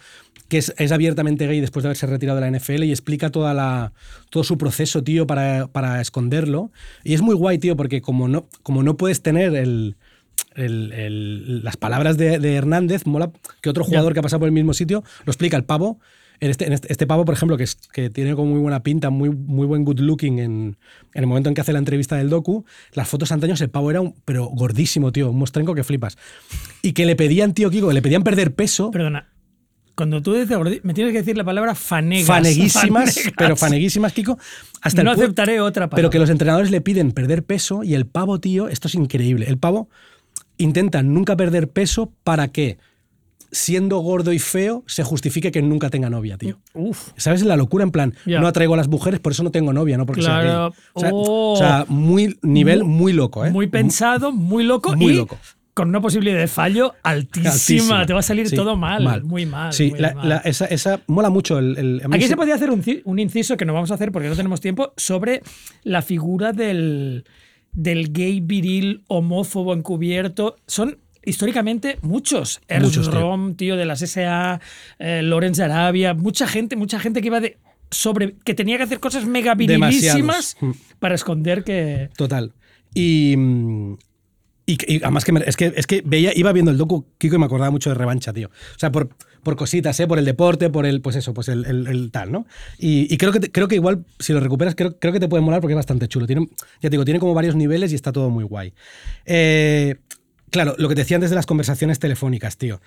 que es, es abiertamente gay después de haberse retirado de la NFL y explica toda la, todo su proceso, tío, para, para esconderlo. Y es muy guay, tío, porque como no, como no puedes tener el, el- el- las palabras de, de Hernández, mola que otro jugador que ha pasado por el mismo sitio lo explica el pavo. Este, este, este pavo, por ejemplo, que, es, que tiene como muy buena pinta, muy, muy buen good looking en, en el momento en que hace la entrevista del docu, las fotos antaños el pavo era un, pero gordísimo, tío, un mostrenco que flipas. Y que le pedían, tío Kiko, le pedían perder peso, Perdona. Cuando tú dices me tienes que decir la palabra fanegas. faneguísimas, <laughs> Fanegas. pero faneguísimas, Kiko. Hasta no el aceptaré otra palabra. Pero que los entrenadores le piden perder peso y el pavo, tío, esto es increíble. El pavo intenta nunca perder peso para que, siendo gordo y feo, se justifique que nunca tenga novia, tío. Uf. ¿Sabes? La locura en plan, no atraigo a las mujeres, por eso no tengo novia, no porque sea Claro. gay. O sea, Oh. o sea, muy nivel muy loco, ¿eh? Muy pensado, muy loco Muy y loco. Con una posibilidad de fallo altísima. Altísima. Te va a salir Sí, todo mal, muy mal. Sí, muy la- mal. la- esa, esa mola mucho. El, Aquí se podía hacer un, un inciso que no vamos a hacer porque no tenemos tiempo sobre la figura del, del gay viril homófobo encubierto. Son históricamente muchos. Ernst Muchos. Rom, tío, de las SA, eh, Lorenz Arabia, mucha gente, mucha gente que iba de sobre que tenía que hacer cosas mega virilísimas Demasiados. para esconder que Total. Y. Y, además que, es que es que veía, iba viendo el docu, Kiko, y me acordaba mucho de revancha, tío. O sea, por, por cositas, ¿eh? Por el deporte, por el, pues eso, pues el, el- el tal, ¿no? Y, creo, que te- creo que igual, si lo recuperas, creo, creo que te puede molar porque es bastante chulo. Tiene, ya te digo, tiene como varios niveles y está todo muy guay. Eh, claro, lo que te decía antes de las conversaciones telefónicas, tío.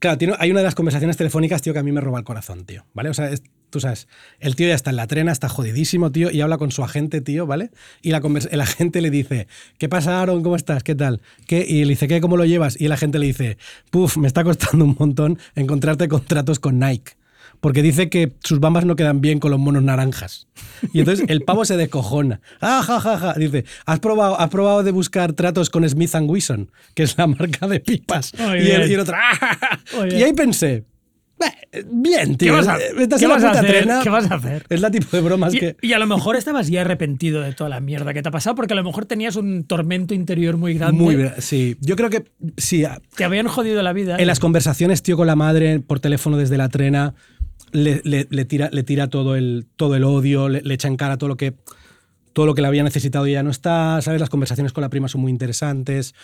Claro, hay una de las conversaciones telefónicas, tío, que a mí me roba el corazón, tío. ¿Vale? O sea, es- tú sabes, el tío ya está en la trena, está jodidísimo, tío, y habla con su agente, tío, ¿vale? Y la el agente le dice, ¿qué pasa, Aaron? ¿Cómo estás? ¿Qué tal? ¿Qué? Y le dice, ¿qué? ¿Cómo lo llevas? Y el agente le dice, puf, me está costando un montón encontrarte contratos con Nike. Porque dice que sus bambas no quedan bien con los monos naranjas. Y entonces el pavo se descojona. <laughs> Ah, ja, ja, ja. Dice, ¿has probado, has probado de buscar tratos con Smith Wesson, que es la marca de pipas. Y, el, y el otro, "Ah, ja, ja". Muy Y ahí pensé, "Eh, bien, tío. ¿Qué vas a- qué vas puta hacer? trena". ¿Qué vas a hacer? Es la tipo de bromas Y, que... y a lo mejor estabas ya arrepentido de toda la mierda que te ha pasado porque a lo mejor tenías un tormento interior muy grande. Muy bien, sí. Yo creo que sí. Te habían jodido la vida. En las conversaciones, tío, con la madre por teléfono desde la trena, le, le- le tira, le tira todo, el, todo el odio, le, le echa en cara todo lo que todo lo que le había necesitado ya no está, ¿sabes? Las conversaciones con la prima son muy interesantes.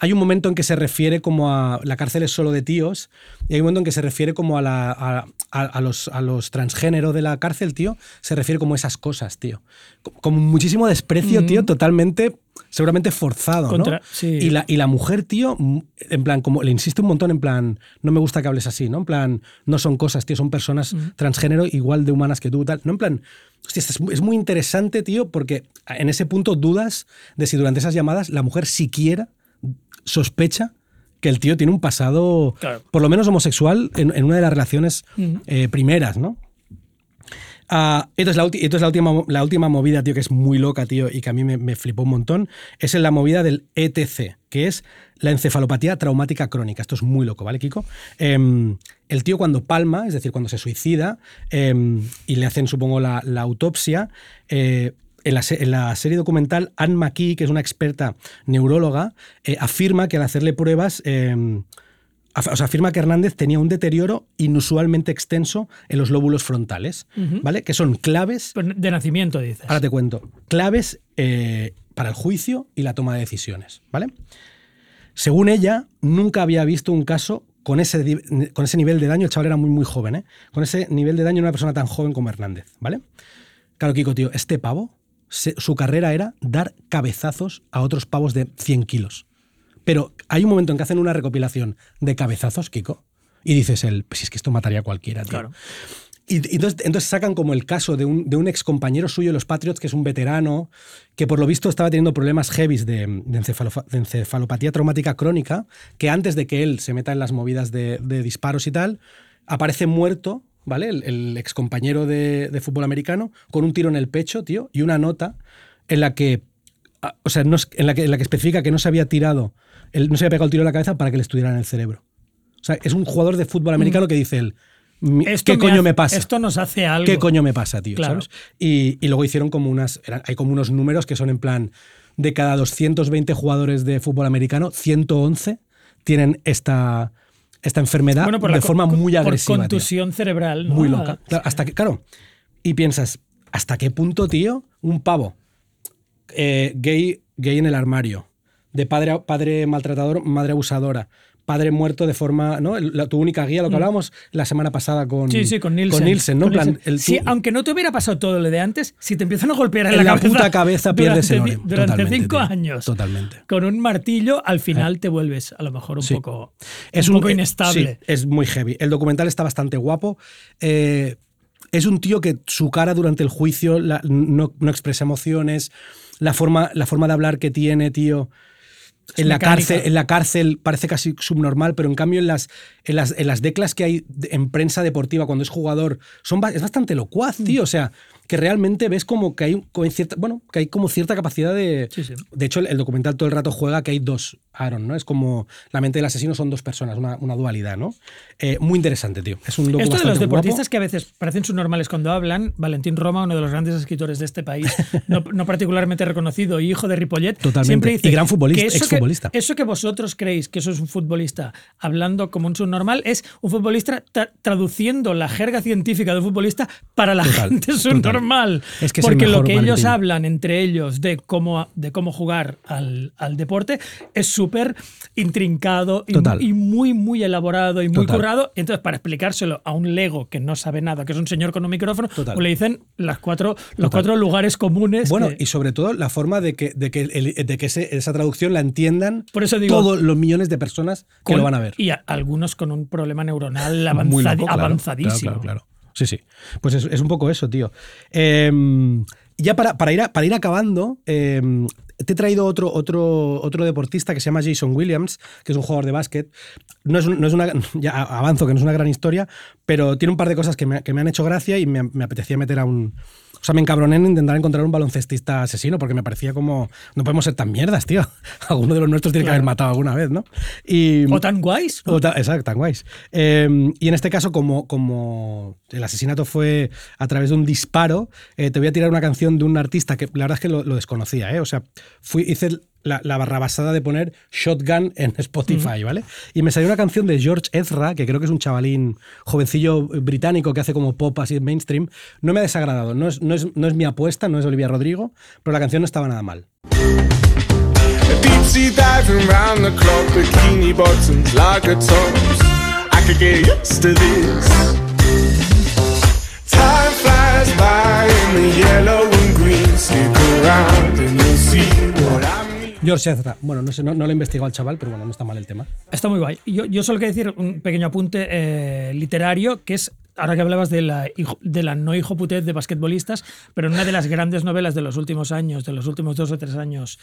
Hay un momento en que se refiere como a... La cárcel es solo de tíos, y hay un momento en que se refiere como a, la, a, a- a los, a los transgénero de la cárcel, tío. Se refiere como a esas cosas, tío. Co- Como muchísimo desprecio, tío, totalmente, seguramente forzado, Contra- ¿no? sí. Y la, y la mujer, tío, en plan, como le insiste un montón, en plan, no me gusta que hables así, ¿no? En plan, no son cosas, tío, son personas transgénero igual de humanas que tú, tal. No, en plan, hostia, es, muy- es muy interesante, tío, porque en ese punto dudas de si durante esas llamadas la mujer siquiera sospecha que el tío tiene un pasado, Claro. por lo menos homosexual, en, en una de las relaciones eh, primeras, ¿no? La, ulti- entonces la, última, la última movida, tío, que es muy loca, tío, y que a mí me, flipó un montón, es en la movida del ETC, que es la encefalopatía traumática crónica. Esto es muy loco, ¿vale, Kiko? Em, el tío cuando palma, es decir, cuando se suicida, em, y le hacen, supongo, la, la autopsia, eh, en la, serie documental, Anne McKee, que es una experta neuróloga, eh, afirma que al hacerle pruebas... em, O sea, afirma que Hernández tenía un deterioro inusualmente extenso en los lóbulos frontales, ¿vale? Que son claves, Pues De nacimiento, dices. ahora te cuento, claves eh, para el juicio y la toma de decisiones, ¿vale? Según ella, nunca había visto un caso con ese, con ese nivel de daño, el chaval era muy, muy joven, ¿eh? Con ese nivel de daño en una persona tan joven como Hernández, ¿vale? Claro, Kiko, tío, este pavo, se- su carrera era dar cabezazos a otros pavos de 100 kilos. Pero hay un momento en que hacen una recopilación de cabezazos, Kiko, y dices él, pues es que esto mataría a cualquiera, tío. Claro. Y, y entonces, entonces sacan como el caso de un, de un ex compañero suyo de los Patriots, que es un veterano, que por lo visto estaba teniendo problemas heavies de, de encefalofa- de encefalopatía traumática crónica, que antes de que él se meta en las movidas de, disparos y tal, aparece muerto ¿vale? El, el excompañero de, de fútbol americano, con un tiro en el pecho, tío, y una nota en la que, o sea, no en, la que, en la que especifica que no se había tirado, el- no se había pegado el tiro en la cabeza para que le estuviera en el cerebro. O sea, es un jugador de fútbol americano que dice él, "Mi- Esto ¿qué me coño hace- me pasa? Esto nos hace algo. ¿Qué coño me pasa, tío? Claro. ¿sabes? Y, y luego hicieron como unas. eran- hay como unos números que son en plan. De cada 220 jugadores de fútbol americano, 111 tienen esta, esta enfermedad Bueno, por de la forma muy por agresiva. tío. contusión cerebral. ¿no? Muy loca. Claro, hasta que, claro. Y piensas, ¿hasta qué punto, tío? Un pavo eh, gay, gay en el armario, de padre, padre maltratador, madre abusadora, padre muerto de forma. ¿no? El- la- tu única guía, lo que hablábamos la semana pasada con, Mm. Sí, sí, con Nielsen. Con Nielsen, ¿no? En Con plan, Nielsen. el Sí, tú- aunque no te hubiera pasado todo lo de antes, si te empiezan a golpear en, En la, cabeza. puta cabeza pierdes el durante, orden. durante Totalmente, cinco tío. años. Totalmente. Con un martillo, al final te vuelves a lo mejor un poco, es un poco eh, inestable. sí, es muy heavy. El documental está bastante guapo. Eh, es un tío que su cara durante el juicio la- no, no expresa emociones. La forma, la forma de hablar que tiene, tío. En la, cárcel, en la cárcel parece casi subnormal, pero en cambio en las, en las, en las declas que hay en prensa deportiva cuando es jugador son, es bastante locuaz, tío. O sea, que realmente ves como que hay, como cierta, bueno, que hay como cierta capacidad de... Sí, sí. De hecho, el, el documental todo el rato juega que hay dos Aaron, ¿no? Es como la mente del asesino son dos personas, una, una dualidad, ¿no? Eh, muy interesante, tío. Es un docu Esto de los deportistas guapo. que a veces parecen subnormales cuando hablan, Valentín Roma, uno de los grandes escritores de este país, <laughs> no, no particularmente reconocido y hijo de Ripollet, Totalmente. siempre dice Y gran futbolista, que eso que- exfutbolista. eso que vosotros creéis que eso es un futbolista hablando como un subnormal es un futbolista tra- traduciendo la jerga científica de un futbolista para la Total, gente total. Es que el Porque lo que ellos hablan entre ellos de cómo, de cómo jugar al, al deporte es súper intrincado y, muy, muy elaborado y muy Total. currado. Entonces, para explicárselo a un lego que no sabe nada, que es un señor con un micrófono, Total. le dicen las cuatro, los Total. cuatro lugares comunes. Bueno, que- y sobre todo la forma de que, de que, el- de que ese- esa traducción la entiendan Por eso digo- todos los millones de personas que con- lo van a ver. Y a- algunos con un problema neuronal loco, claro, avanzadísimo. Claro, claro, claro. Sí, sí. Pues es, es un poco eso, tío. Eh, ya para, para ir, a- para ir acabando, eh, te he traído otro, otro, otro deportista que se llama Jason Williams, que es un jugador de básquet. No es, un- no es una, <laughs> ya avanzo que no es una gran historia, pero tiene un par de cosas que me, que me han hecho gracia y me, me apetecía meter a un... O sea, me encabroné en intentar encontrar un baloncestista asesino porque me parecía como... No podemos ser tan mierdas, tío. <laughs> Alguno de los nuestros tiene que haber matado alguna vez, ¿no? Y, O tan guays. ¿no? o ta- exacto, tan guays. Eh, y en este caso, como, como el asesinato fue a través de un disparo, eh, te voy a tirar una canción de un artista que la verdad es que lo, lo desconocía. ¿eh? O sea, fui, hice la, la barrabasada de poner Shotgun en Spotify, ¿vale? Y me salió una canción de George Ezra, que creo que es un chavalín jovencillo británico que hace como pop así mainstream. No me ha desagradado. No es, no es, no es mi apuesta, no es Olivia Rodrigo, pero la canción no estaba nada mal. Deep sea diving round the clock, bikini bottoms, lager tops. I could get used to this. Time flies by in the yellow and green. Stick around and you'll see. George Ezra. Bueno, no sé, no, no lo he investigado al chaval, pero bueno, no está mal el tema. Está muy guay. Yo, yo solo quiero decir un pequeño apunte eh, literario, que es, ahora que hablabas de la, hijo- de la no hijoputez de basquetbolistas, pero en una de las grandes novelas de los últimos años, de los últimos dos o tres años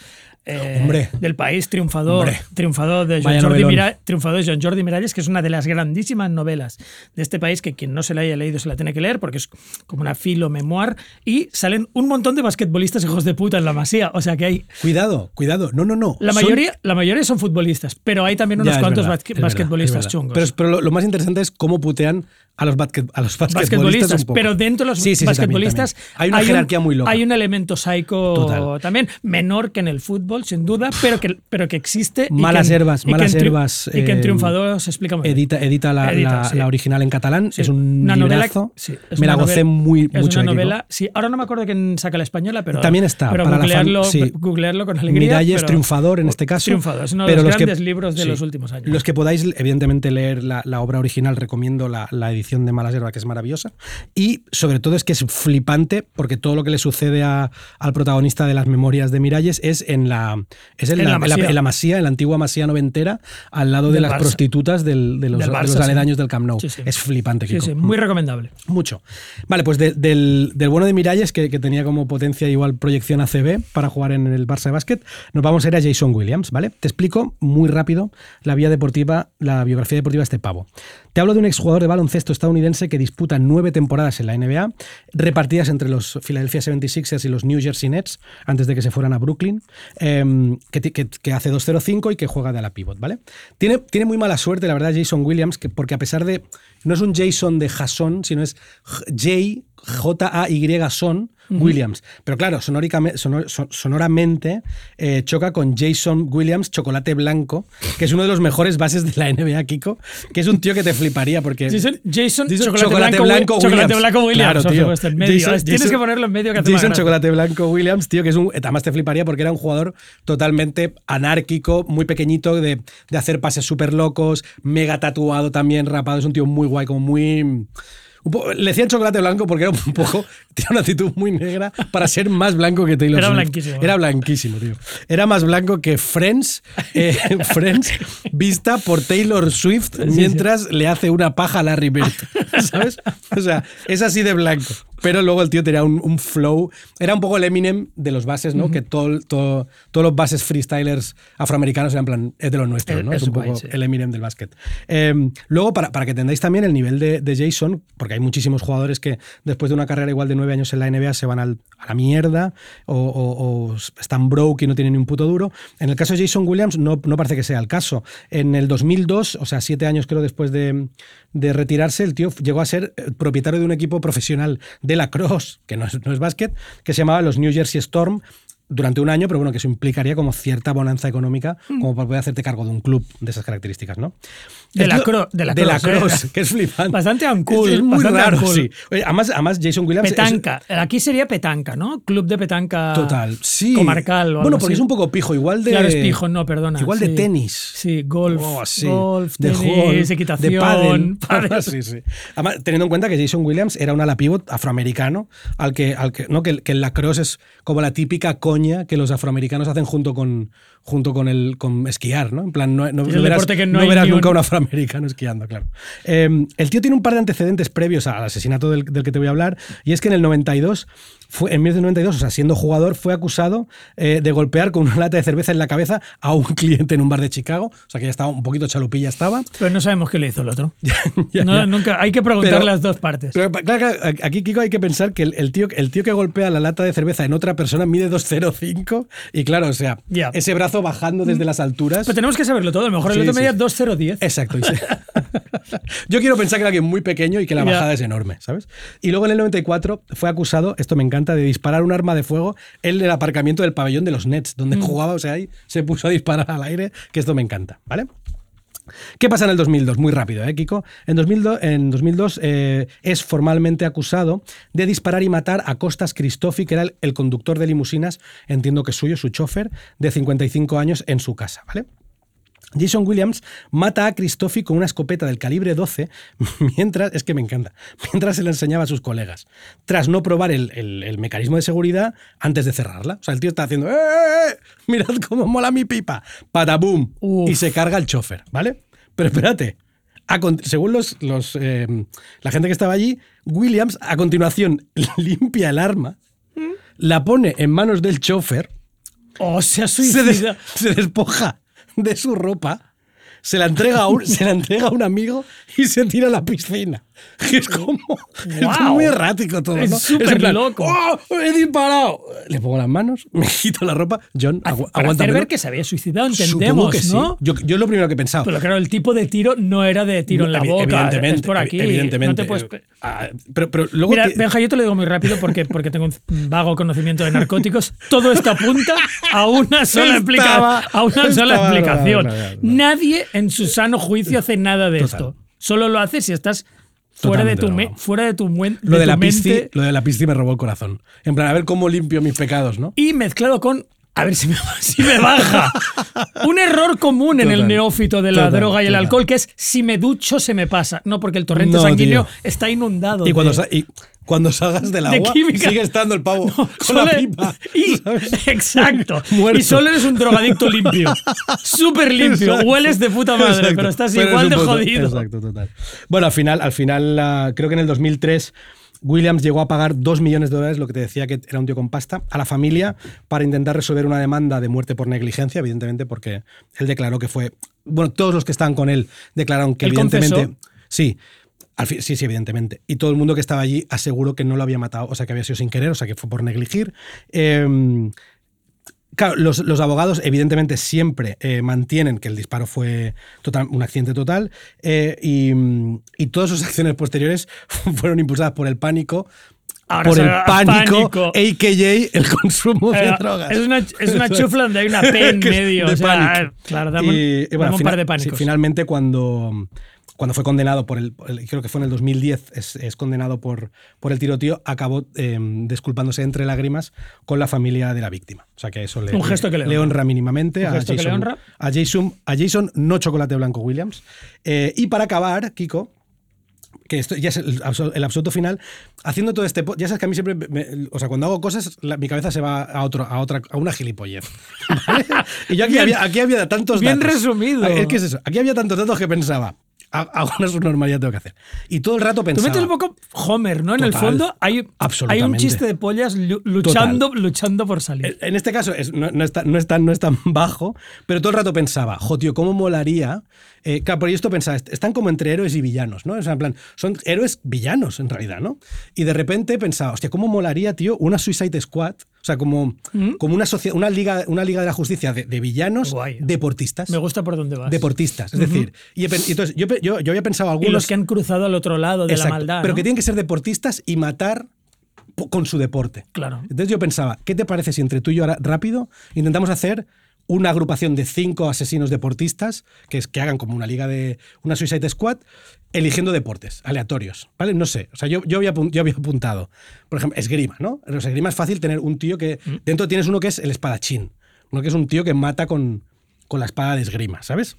eh, del país, triunfador, Hombre. triunfador de Vaya John Jordi. Mira- triunfador de John Jordi Miralles, que es una de las grandísimas novelas de este país, que quien no se la haya leído se la tiene que leer, porque es como una filo memoir, y salen un montón de basquetbolistas hijos de puta en la masía, o sea que hay... Cuidado, cuidado. No, no, no. La Son- mayoría, la mayoría son futbolistas, pero hay también unos Ya, cuantos verdad, basquetbolistas verdad. chungos. Pero, pero lo, lo más interesante es cómo putean a los, basquet- a los basquetbolistas. basquetbolistas, un poco. pero dentro de los Sí, sí, sí, también, basquetbolistas también. hay una un- jerarquía muy loca. Hay un elemento psycho Total. también, menor que en el fútbol, sin duda, pero que, pero que existe. y Malas que herbas, y malas herbas, Y que en eh, Triunfador se explica muy bien. Edita, edita, la, Edita, la- sí. la original en catalán. Es un una novela. librazo. es Me la una gocé novela- muy es mucho. una novela. Sí, ahora no me acuerdo quién saca la española, pero. También está, Pero para la googlearlo, sí. googlearlo con alegría. Miralles, triunfador en este caso. Triunfador, es uno de los grandes libros de los últimos años. Los que podáis, evidentemente, leer la, la obra original, recomiendo la, la edición de Malas Que es maravillosa. Y sobre todo es que es flipante, porque todo lo que le sucede a- al protagonista de las memorias de Miralles es en la, es en En la, la en la- Masía. en la masía, en la antigua masía noventera, al lado de Del las Barça. prostitutas del- de los, Del de los sí. aledaños del Camp Nou. Sí, sí. Es flipante, Kiko. muy recomendable. Mucho. Vale, pues de- del, del bueno de Miralles, que, que tenía como potencia igual proyección ACB para jugar en el Barça de básquet, nos vamos a ir a Jason Williams, ¿vale? Te explico muy rápido la vía deportiva, la biografía deportiva de este pavo. Te hablo de un exjugador de baloncesto estadounidense que disputa nueve temporadas en la NBA, repartidas entre los Philadelphia 76ers y los New Jersey Nets, antes de que se fueran a Brooklyn, em, que, hace 2-0-5 y que juega de la pivot, ¿vale? Tiene, tiene muy mala suerte, la verdad, Jason Williams, que, porque a pesar de. No es un Jason de Jason, sino es J. J-A-Y Son Williams. Pero claro, sonor- son- sonoramente eh, choca con Jason Williams, chocolate blanco, que es uno de los mejores bases de la NBA, Kiko, que es un tío que te fliparía porque. Jason, Jason, Jason chocolate, blanco, Wi- chocolate blanco Williams. Claro, tío. supuesto, en medio. Jason- Tienes Jason- que ponerlo en medio que más Jason. Chocolate Blanco Williams, tío, que es un. Además te fliparía porque era un jugador totalmente anárquico, muy pequeñito, de, de hacer pases súper locos, mega tatuado también, rapado. Es un tío muy guay, como muy. Le decían chocolate blanco porque era un poco. <laughs> Tiene una actitud muy negra para ser más blanco que Taylor Era Swift. blanquísimo. Era blanquísimo, tío. Era más blanco que Friends, eh, <laughs> Friends vista por Taylor Swift mientras le hace una paja a Larry Bird. <laughs> ¿Sabes? O sea, es así de blanco. Pero luego el tío tenía un, un flow. Era un poco el Eminem de los bases, ¿no? Que todo, todo- todos los bases freestylers afroamericanos eran plan, es de los nuestros, Es- ¿no? es Es un guay, poco sí. el Eminem del básquet. Eh, luego, para, para que entendáis también el nivel de, de Jason, porque hay muchísimos jugadores que después de una carrera igual de nueve años en la NBA se van al- a la mierda o, o- o están broke y no tienen ni un puto duro. En el caso de Jason Williams no, no parece que sea el caso. En el 2002, o sea, siete años creo después de, de retirarse, el tío llegó a ser eh, propietario de un equipo profesional de la Cross, que no es, no es básquet, que se llamaba los New Jersey Storm durante un año, pero bueno, que eso implicaría como cierta bonanza económica, como para poder hacerte cargo de un club de esas características, ¿no? De la cro- de la de la cross, cross, eh. que es flipante. Bastante uncool, Es, es muy bastante raro, uncool. sí. Oye, Además, además, Jason Williams... es- Petanca. Aquí sería petanca, ¿no? Club de petanca. Total, sí. Comarcal. o Bueno, porque así. es un poco pijo, igual de. Claro, es pijo, no, perdona. Igual de sí. tenis. Sí, golf. Oh, sí. Golf, de tenis, golf, equitación. de pádel. pádel. <laughs> sí, sí. Además, teniendo en cuenta que Jason Williams era un ala pivot afroamericano, al que, al que, ¿no? que, que el lacrosse es como la típica coña que los afroamericanos hacen junto con, junto con el con esquiar, ¿no? En plan, no, verás, que no verás nunca un afroamericano esquiando, claro. Eh, el tío tiene un par de antecedentes previos al asesinato del, del que te voy a hablar, y es que en el 92 fue, en 1992, o sea, siendo jugador, fue acusado eh, de golpear con una lata de cerveza en la cabeza a un <laughs> cliente en un bar de Chicago. O sea, que ya estaba un poquito chalupilla estaba. Pero no sabemos qué le hizo el otro. <laughs> Ya, No, ya. Nunca, hay que preguntar Pero- las dos partes. Pero claro, aquí, Kiko, hay que pensar que el, el tío, el tío que golpea la lata de cerveza en otra persona mide 2,05 y claro, o sea, ese brazo bajando desde las alturas. Pero tenemos que saberlo todo. A lo mejor el Sí, otro sí, medía sí. 2,010. Exacto. <laughs> Yo quiero pensar que era alguien muy pequeño y que la Ya. bajada es enorme, ¿sabes? Y luego en el 94 fue acusado, esto me encanta, de disparar un arma de fuego en el aparcamiento del pabellón de los Nets, donde Mm. jugaba, o sea, ahí se puso a disparar al aire, que esto me encanta, ¿vale? ¿Qué pasa en el 2002? Muy rápido, ¿eh, Kiko? En 2002, en 2002 eh, es formalmente acusado de disparar y matar a Costas Cristofi, que era el, el conductor de limusinas, entiendo que suyo, su chofer, de 55 años en su casa, ¿vale? Jason Williams mata a Cristofi con una escopeta del calibre 12 <laughs> mientras, es que me encanta, mientras se le enseñaba a sus colegas, tras no probar el, el- el mecanismo de seguridad antes de cerrarla. O sea, el tío está haciendo, ¡eh, eh, eh! Mirad cómo mola mi pipa. Patabum. Y se carga el chofer, ¿vale? Pero espérate. a según los, los, eh, la gente que estaba allí, Williams a continuación <laughs> limpia el arma, la pone en manos del chofer, Oh, se ha se, des- suicidado. se despoja de su ropa, se la entrega a un, se la entrega a un amigo y se tira a la piscina. Que <laughs> es como es Guau. muy errático todo. Es ¿no? súper plan, loco. ¡Oh! ¡He disparado! Le pongo las manos, <laughs> me quito la ropa. John, agu Para aguanta. hacer ver que se había suicidado, entendemos, que sí. ¿no? Yo, yo lo primero que he pensado. Pero claro, el tipo de tiro no era de tiro en la boca. Evidentemente. Es por aquí. Evidentemente. No te puedes- Ah, pero, pero luego. Mira, ti- Benja, yo te lo digo muy rápido porque, porque tengo un vago conocimiento de narcóticos. Todo esto apunta a una sola, Estaba- a una sola explicación. no, no, no, no. Nadie en su sano juicio hace nada de Total. esto. Solo lo hace si estás fuera de tu, me- fuera de tu, muen- lo de, la tu mente lo de la pisci me robó el corazón. En plan, a ver cómo limpio mis pecados, ¿no? y mezclado con a ver si me, si me baja. <laughs> Un error común en el neófito de la Total, droga y el total. alcohol, que es si me ducho se me pasa. No, porque el torrente No, sanguíneo tío. está inundado. Y cuando, y cuando salgas del de agua, química. sigue estando el pavo <laughs> con Solo- la pipa. y- <laughs> ¿sabes? exacto. <laughs> Y solo eres un drogadicto limpio. Súper limpio. Exacto. Hueles de puta madre, Exacto. pero estás Pero igual es de puto- jodido. Exacto, total. Bueno, al final, al final creo que en el 2003 Williams llegó a pagar 2 millones de dólares, lo que te decía que era un tío con pasta, a la familia para intentar resolver una demanda de muerte por negligencia, evidentemente, porque él declaró que fue. Bueno, todos los que estaban con él declararon que, Él evidentemente. confesó. Sí. Al fin- sí, sí, evidentemente. Y todo el mundo que estaba allí aseguró que no lo había matado, o sea, que había sido sin querer, o sea, que fue por negligir. Eh, claro, los, los abogados, evidentemente, siempre eh, mantienen que el disparo fue total- un accidente total eh, y, y todas sus <laughs> acciones posteriores <laughs> fueron impulsadas por el pánico. Ahora por el pánico, pánico. a.k.a. el consumo de Eh, drogas. Es una, es una <laughs> chufla donde hay una P en medio. de o sea, claro, dame, Y- y bueno, dame un par de sí, pánicos. finalmente, cuando, cuando fue condenado por el, creo que fue en el 2010, es, es condenado por, por el tiroteo, acabó eh, disculpándose entre lágrimas con la familia de la víctima. O sea que eso le, Un gesto que le honra. honra mínimamente a gesto que le Jason, honra. a Jason, a Jason no chocolate blanco Williams. Eh, y para acabar, Kiko, que esto ya es el, el absoluto final, haciendo todo este... Ya sabes que a mí siempre... me- o sea, cuando hago cosas, la- mi cabeza se va a, otro, a, otra, a una gilipollez. <laughs> ¿vale? Y yo aquí, Bien- había, aquí había tantos bien datos. resumido. Es que es eso. Aquí había tantos datos que pensaba, "Ha- hago una subnormalidad tengo que hacer. Y todo el rato Tú pensaba... metes un poco Homer, ¿no? En el Total. fondo hay, hay un chiste de pollas lu- luchando, luchando por salir. En este caso es- no, no está- no es tan, no es tan bajo, pero todo el rato pensaba, jo, tío, ¿cómo molaría? Eh, claro, por esto pensaba, est- están como entre héroes y villanos, ¿no? O sea, en plan, son héroes villanos en realidad, ¿no? Y de repente pensaba, hostia, ¿cómo molaría, tío, una Suicide Squad? O sea, como, como una, liga, una liga de la justicia de, de villanos Guay. deportistas. Me gusta por dónde vas. Deportistas, es decir, y, y entonces yo, yo, yo había pensado y algunos... los que han cruzado al otro lado de Exacto, la maldad. Pero que tienen que ser deportistas y matar con su deporte. Claro. Entonces yo pensaba, ¿qué te parece si entre tú y yo ahora rápido intentamos hacer una agrupación de cinco asesinos deportistas que, es, que hagan como una liga de una Suicide Squad eligiendo deportes aleatorios, ¿vale? No sé, o sea, yo, yo, había, yo había apuntado, por ejemplo, esgrima, ¿no? En los esgrima es fácil tener un tío que Mm. dentro tienes uno que es el espadachín, uno que es un tío que mata con, con la espada de esgrima, ¿sabes?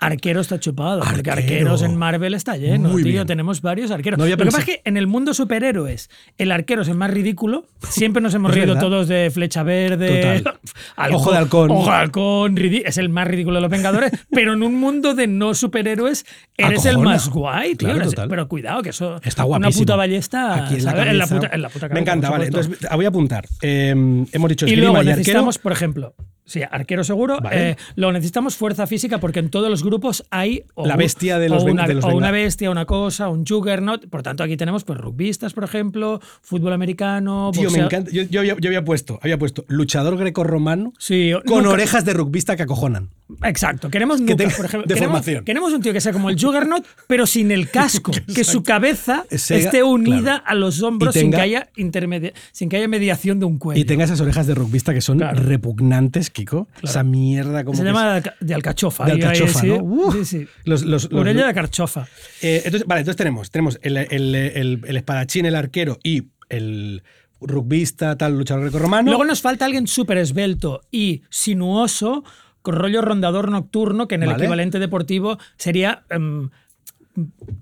Arquero está chupado, porque arqueros en Marvel está lleno, Muy tío. bien. Tenemos varios arqueros. No Lo que pasa es que en el mundo superhéroes, el arquero es el más ridículo. Siempre nos <laughs> hemos reído verdad. todos de Flecha Verde. <laughs> Ojo de halcón. Ojo de halcón, es el más ridículo de los Vengadores. <laughs> pero en un mundo de no superhéroes, eres el más guay, tío. Claro, Eres- pero cuidado, que eso. Está Una guapísimo. puta ballesta. Aquí en la, en la puta, en la puta Me cabeza, encanta, por vale. Entonces voy a apuntar. Eh, hemos dicho Y luego y necesitamos, por ejemplo, sí, arquero seguro. Vale. eh, luego necesitamos fuerza física porque en todos los grupos hay o La bestia de los ven- una, de los o una bestia, una cosa, un juggernaut. Por tanto, aquí tenemos pues rugbistas, por ejemplo, fútbol americano. Tío, me encanta. Yo, yo había, yo había puesto, había puesto luchador grecorromano Sí, con nunca- orejas de rugbista que acojonan. Exacto. Queremos Que nucas, por ejemplo. queremos, queremos un tío que sea como el Juggernaut, pero sin el casco. <laughs> que su cabeza esté unida claro. a los hombros sin, que haya intermedia- sin que haya mediación de un cuello. Y tenga esas orejas de rugbista que son Claro. repugnantes, Kiko. Esa mierda como Se que llama de alcachofa. De ahí- ahí, alcachofa. ¿no? Sí, sí. Los- los- los- Orella de alcachofa. Eh, entonces, vale, entonces tenemos, tenemos el, el- el- el espadachín, el arquero y el rugbista, tal, luchador grecorromano. Luego nos falta alguien súper esbelto y sinuoso, rollo rondador nocturno, que en el Vale. equivalente deportivo sería. em,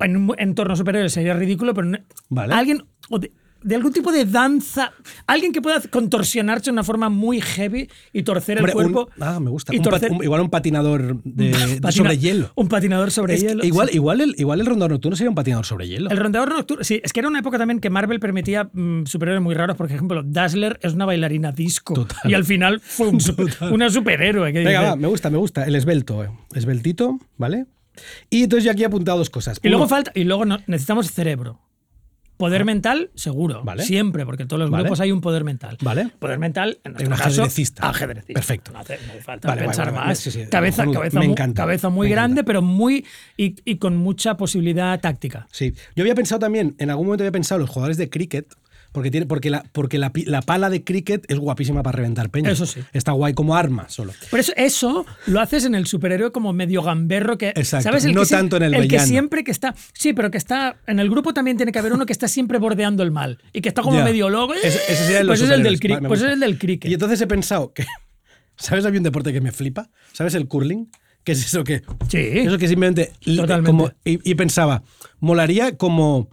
en un entorno superior sería ridículo, pero Vale. alguien. De, algún tipo de danza, alguien que pueda contorsionarse de una forma muy heavy y torcer Hombre, el cuerpo. un- ah, me gusta. y Un pat- torcer- un- igual un patinador de, <laughs> de patina- sobre hielo. Un patinador sobre Es hielo. igual, sí. igual, el, igual el rondador nocturno sería un patinador sobre hielo. El rondador nocturno, sí, es que era una época también que Marvel permitía mm, superhéroes muy raros, por ejemplo, Dazzler es una bailarina disco Total. y al final fue un super- <laughs> una superhéroe. que Venga, va, me gusta, me gusta. El esbelto, eh. esbeltito, ¿vale? Y entonces yo aquí he apuntado dos cosas. y luego Uno, falta y luego no- necesitamos cerebro. Poder mental, seguro. Vale. Siempre, porque en todos los Vale. grupos hay un poder mental. Vale. Poder mental, en nuestro un caso, ajedrecista. ajedrecista. Perfecto. No hace, no hace falta Vale, pensar más. sí, sí, cabeza, cabeza, Me muy, encanta, cabeza muy me grande, encanta. pero muy. Y, y con mucha posibilidad táctica. Sí. Yo había pensado también, en algún momento había pensado los jugadores de cricket, porque, tiene, porque, la, porque la, la pala de cricket es guapísima para reventar peñas. Eso sí. Está guay como arma solo. Por eso, eso lo haces en el superhéroe como medio gamberro que. Exacto, ¿Sabes? El no que tanto en el El que siempre que está. Sí, pero que está. En el grupo también tiene que haber uno que está siempre bordeando el mal. Y que está como medio loco. Ese, pues es el del. Vale, pues es el del cricket. Y entonces he pensado que. <laughs> ¿Sabes? Había un deporte que me flipa. ¿Sabes el curling? ¿Qué es eso que.? Sí. Eso que simplemente. Totalmente. como- y, y pensaba, molaría como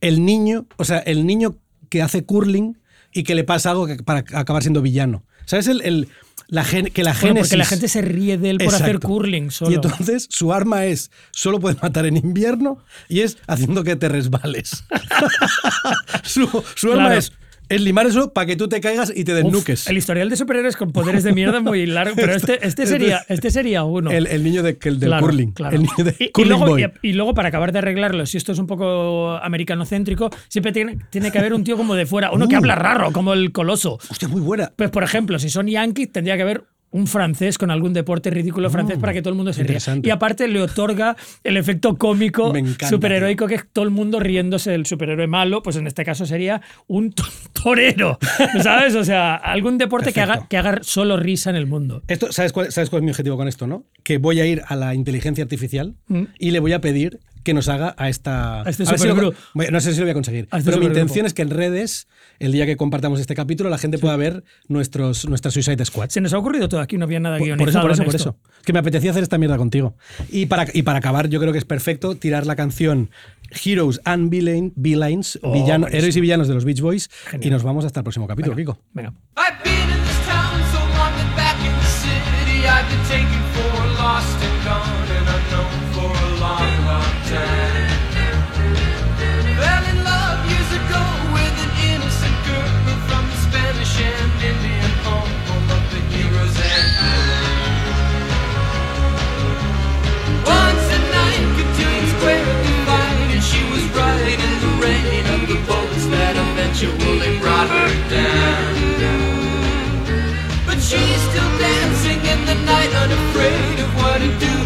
el niño, o sea, el niño que hace curling y que le pasa algo que- para acabar siendo villano. ¿Sabes? El, el- la gen- que la Bueno, génesis. porque la gente se ríe de él por hacer curling solo. Y entonces su arma es solo puede matar en invierno y es haciendo que te resbales. <laughs> su su arma es es limar eso para que tú te caigas y te Uf, desnuques. el historial de superhéroes con poderes de mierda es muy largo, pero este, <laughs> este, sería, este sería uno. El, el niño de, el del Claro, curling. claro. El niño de y, y curling luego, boy. y- y luego, para acabar de arreglarlo, si esto es un poco americanocéntrico, siempre tiene, tiene que haber un tío como de fuera, uno que Uh. habla raro, como el coloso. Hostia, muy buena. Pues, por ejemplo, si son yankees, tendría que haber un francés con algún deporte ridículo francés para que todo el mundo se ría. Y aparte le otorga el efecto cómico superheroico que es todo el mundo riéndose del superhéroe malo, pues en este caso sería un to- <laughs> torero, ¿sabes? O sea, algún deporte que haga, que haga solo risa en el mundo. Esto, ¿sabes, cuál, ¿Sabes cuál es mi objetivo con esto, no? Que voy a ir a la inteligencia artificial y le voy a pedir que nos haga a esta. A este si lo- no sé si lo voy a conseguir. A este pero mi intención es que en redes, el día que compartamos este capítulo, la gente pueda ver nuestros, nuestras Suicide Squad. Se nos ha ocurrido todo aquí, no había nada Por, guionizado. por eso, por eso, por eso. Que me apetecía hacer esta mierda contigo. Y para, y para acabar, yo creo que es perfecto tirar la canción Heroes and Villain- Villains, Oh, villano- héroes y villanos de los Beach Boys. Genial. Y nos vamos hasta el próximo capítulo, Kiko. Venga. But she's still dancing in the night, unafraid of what it do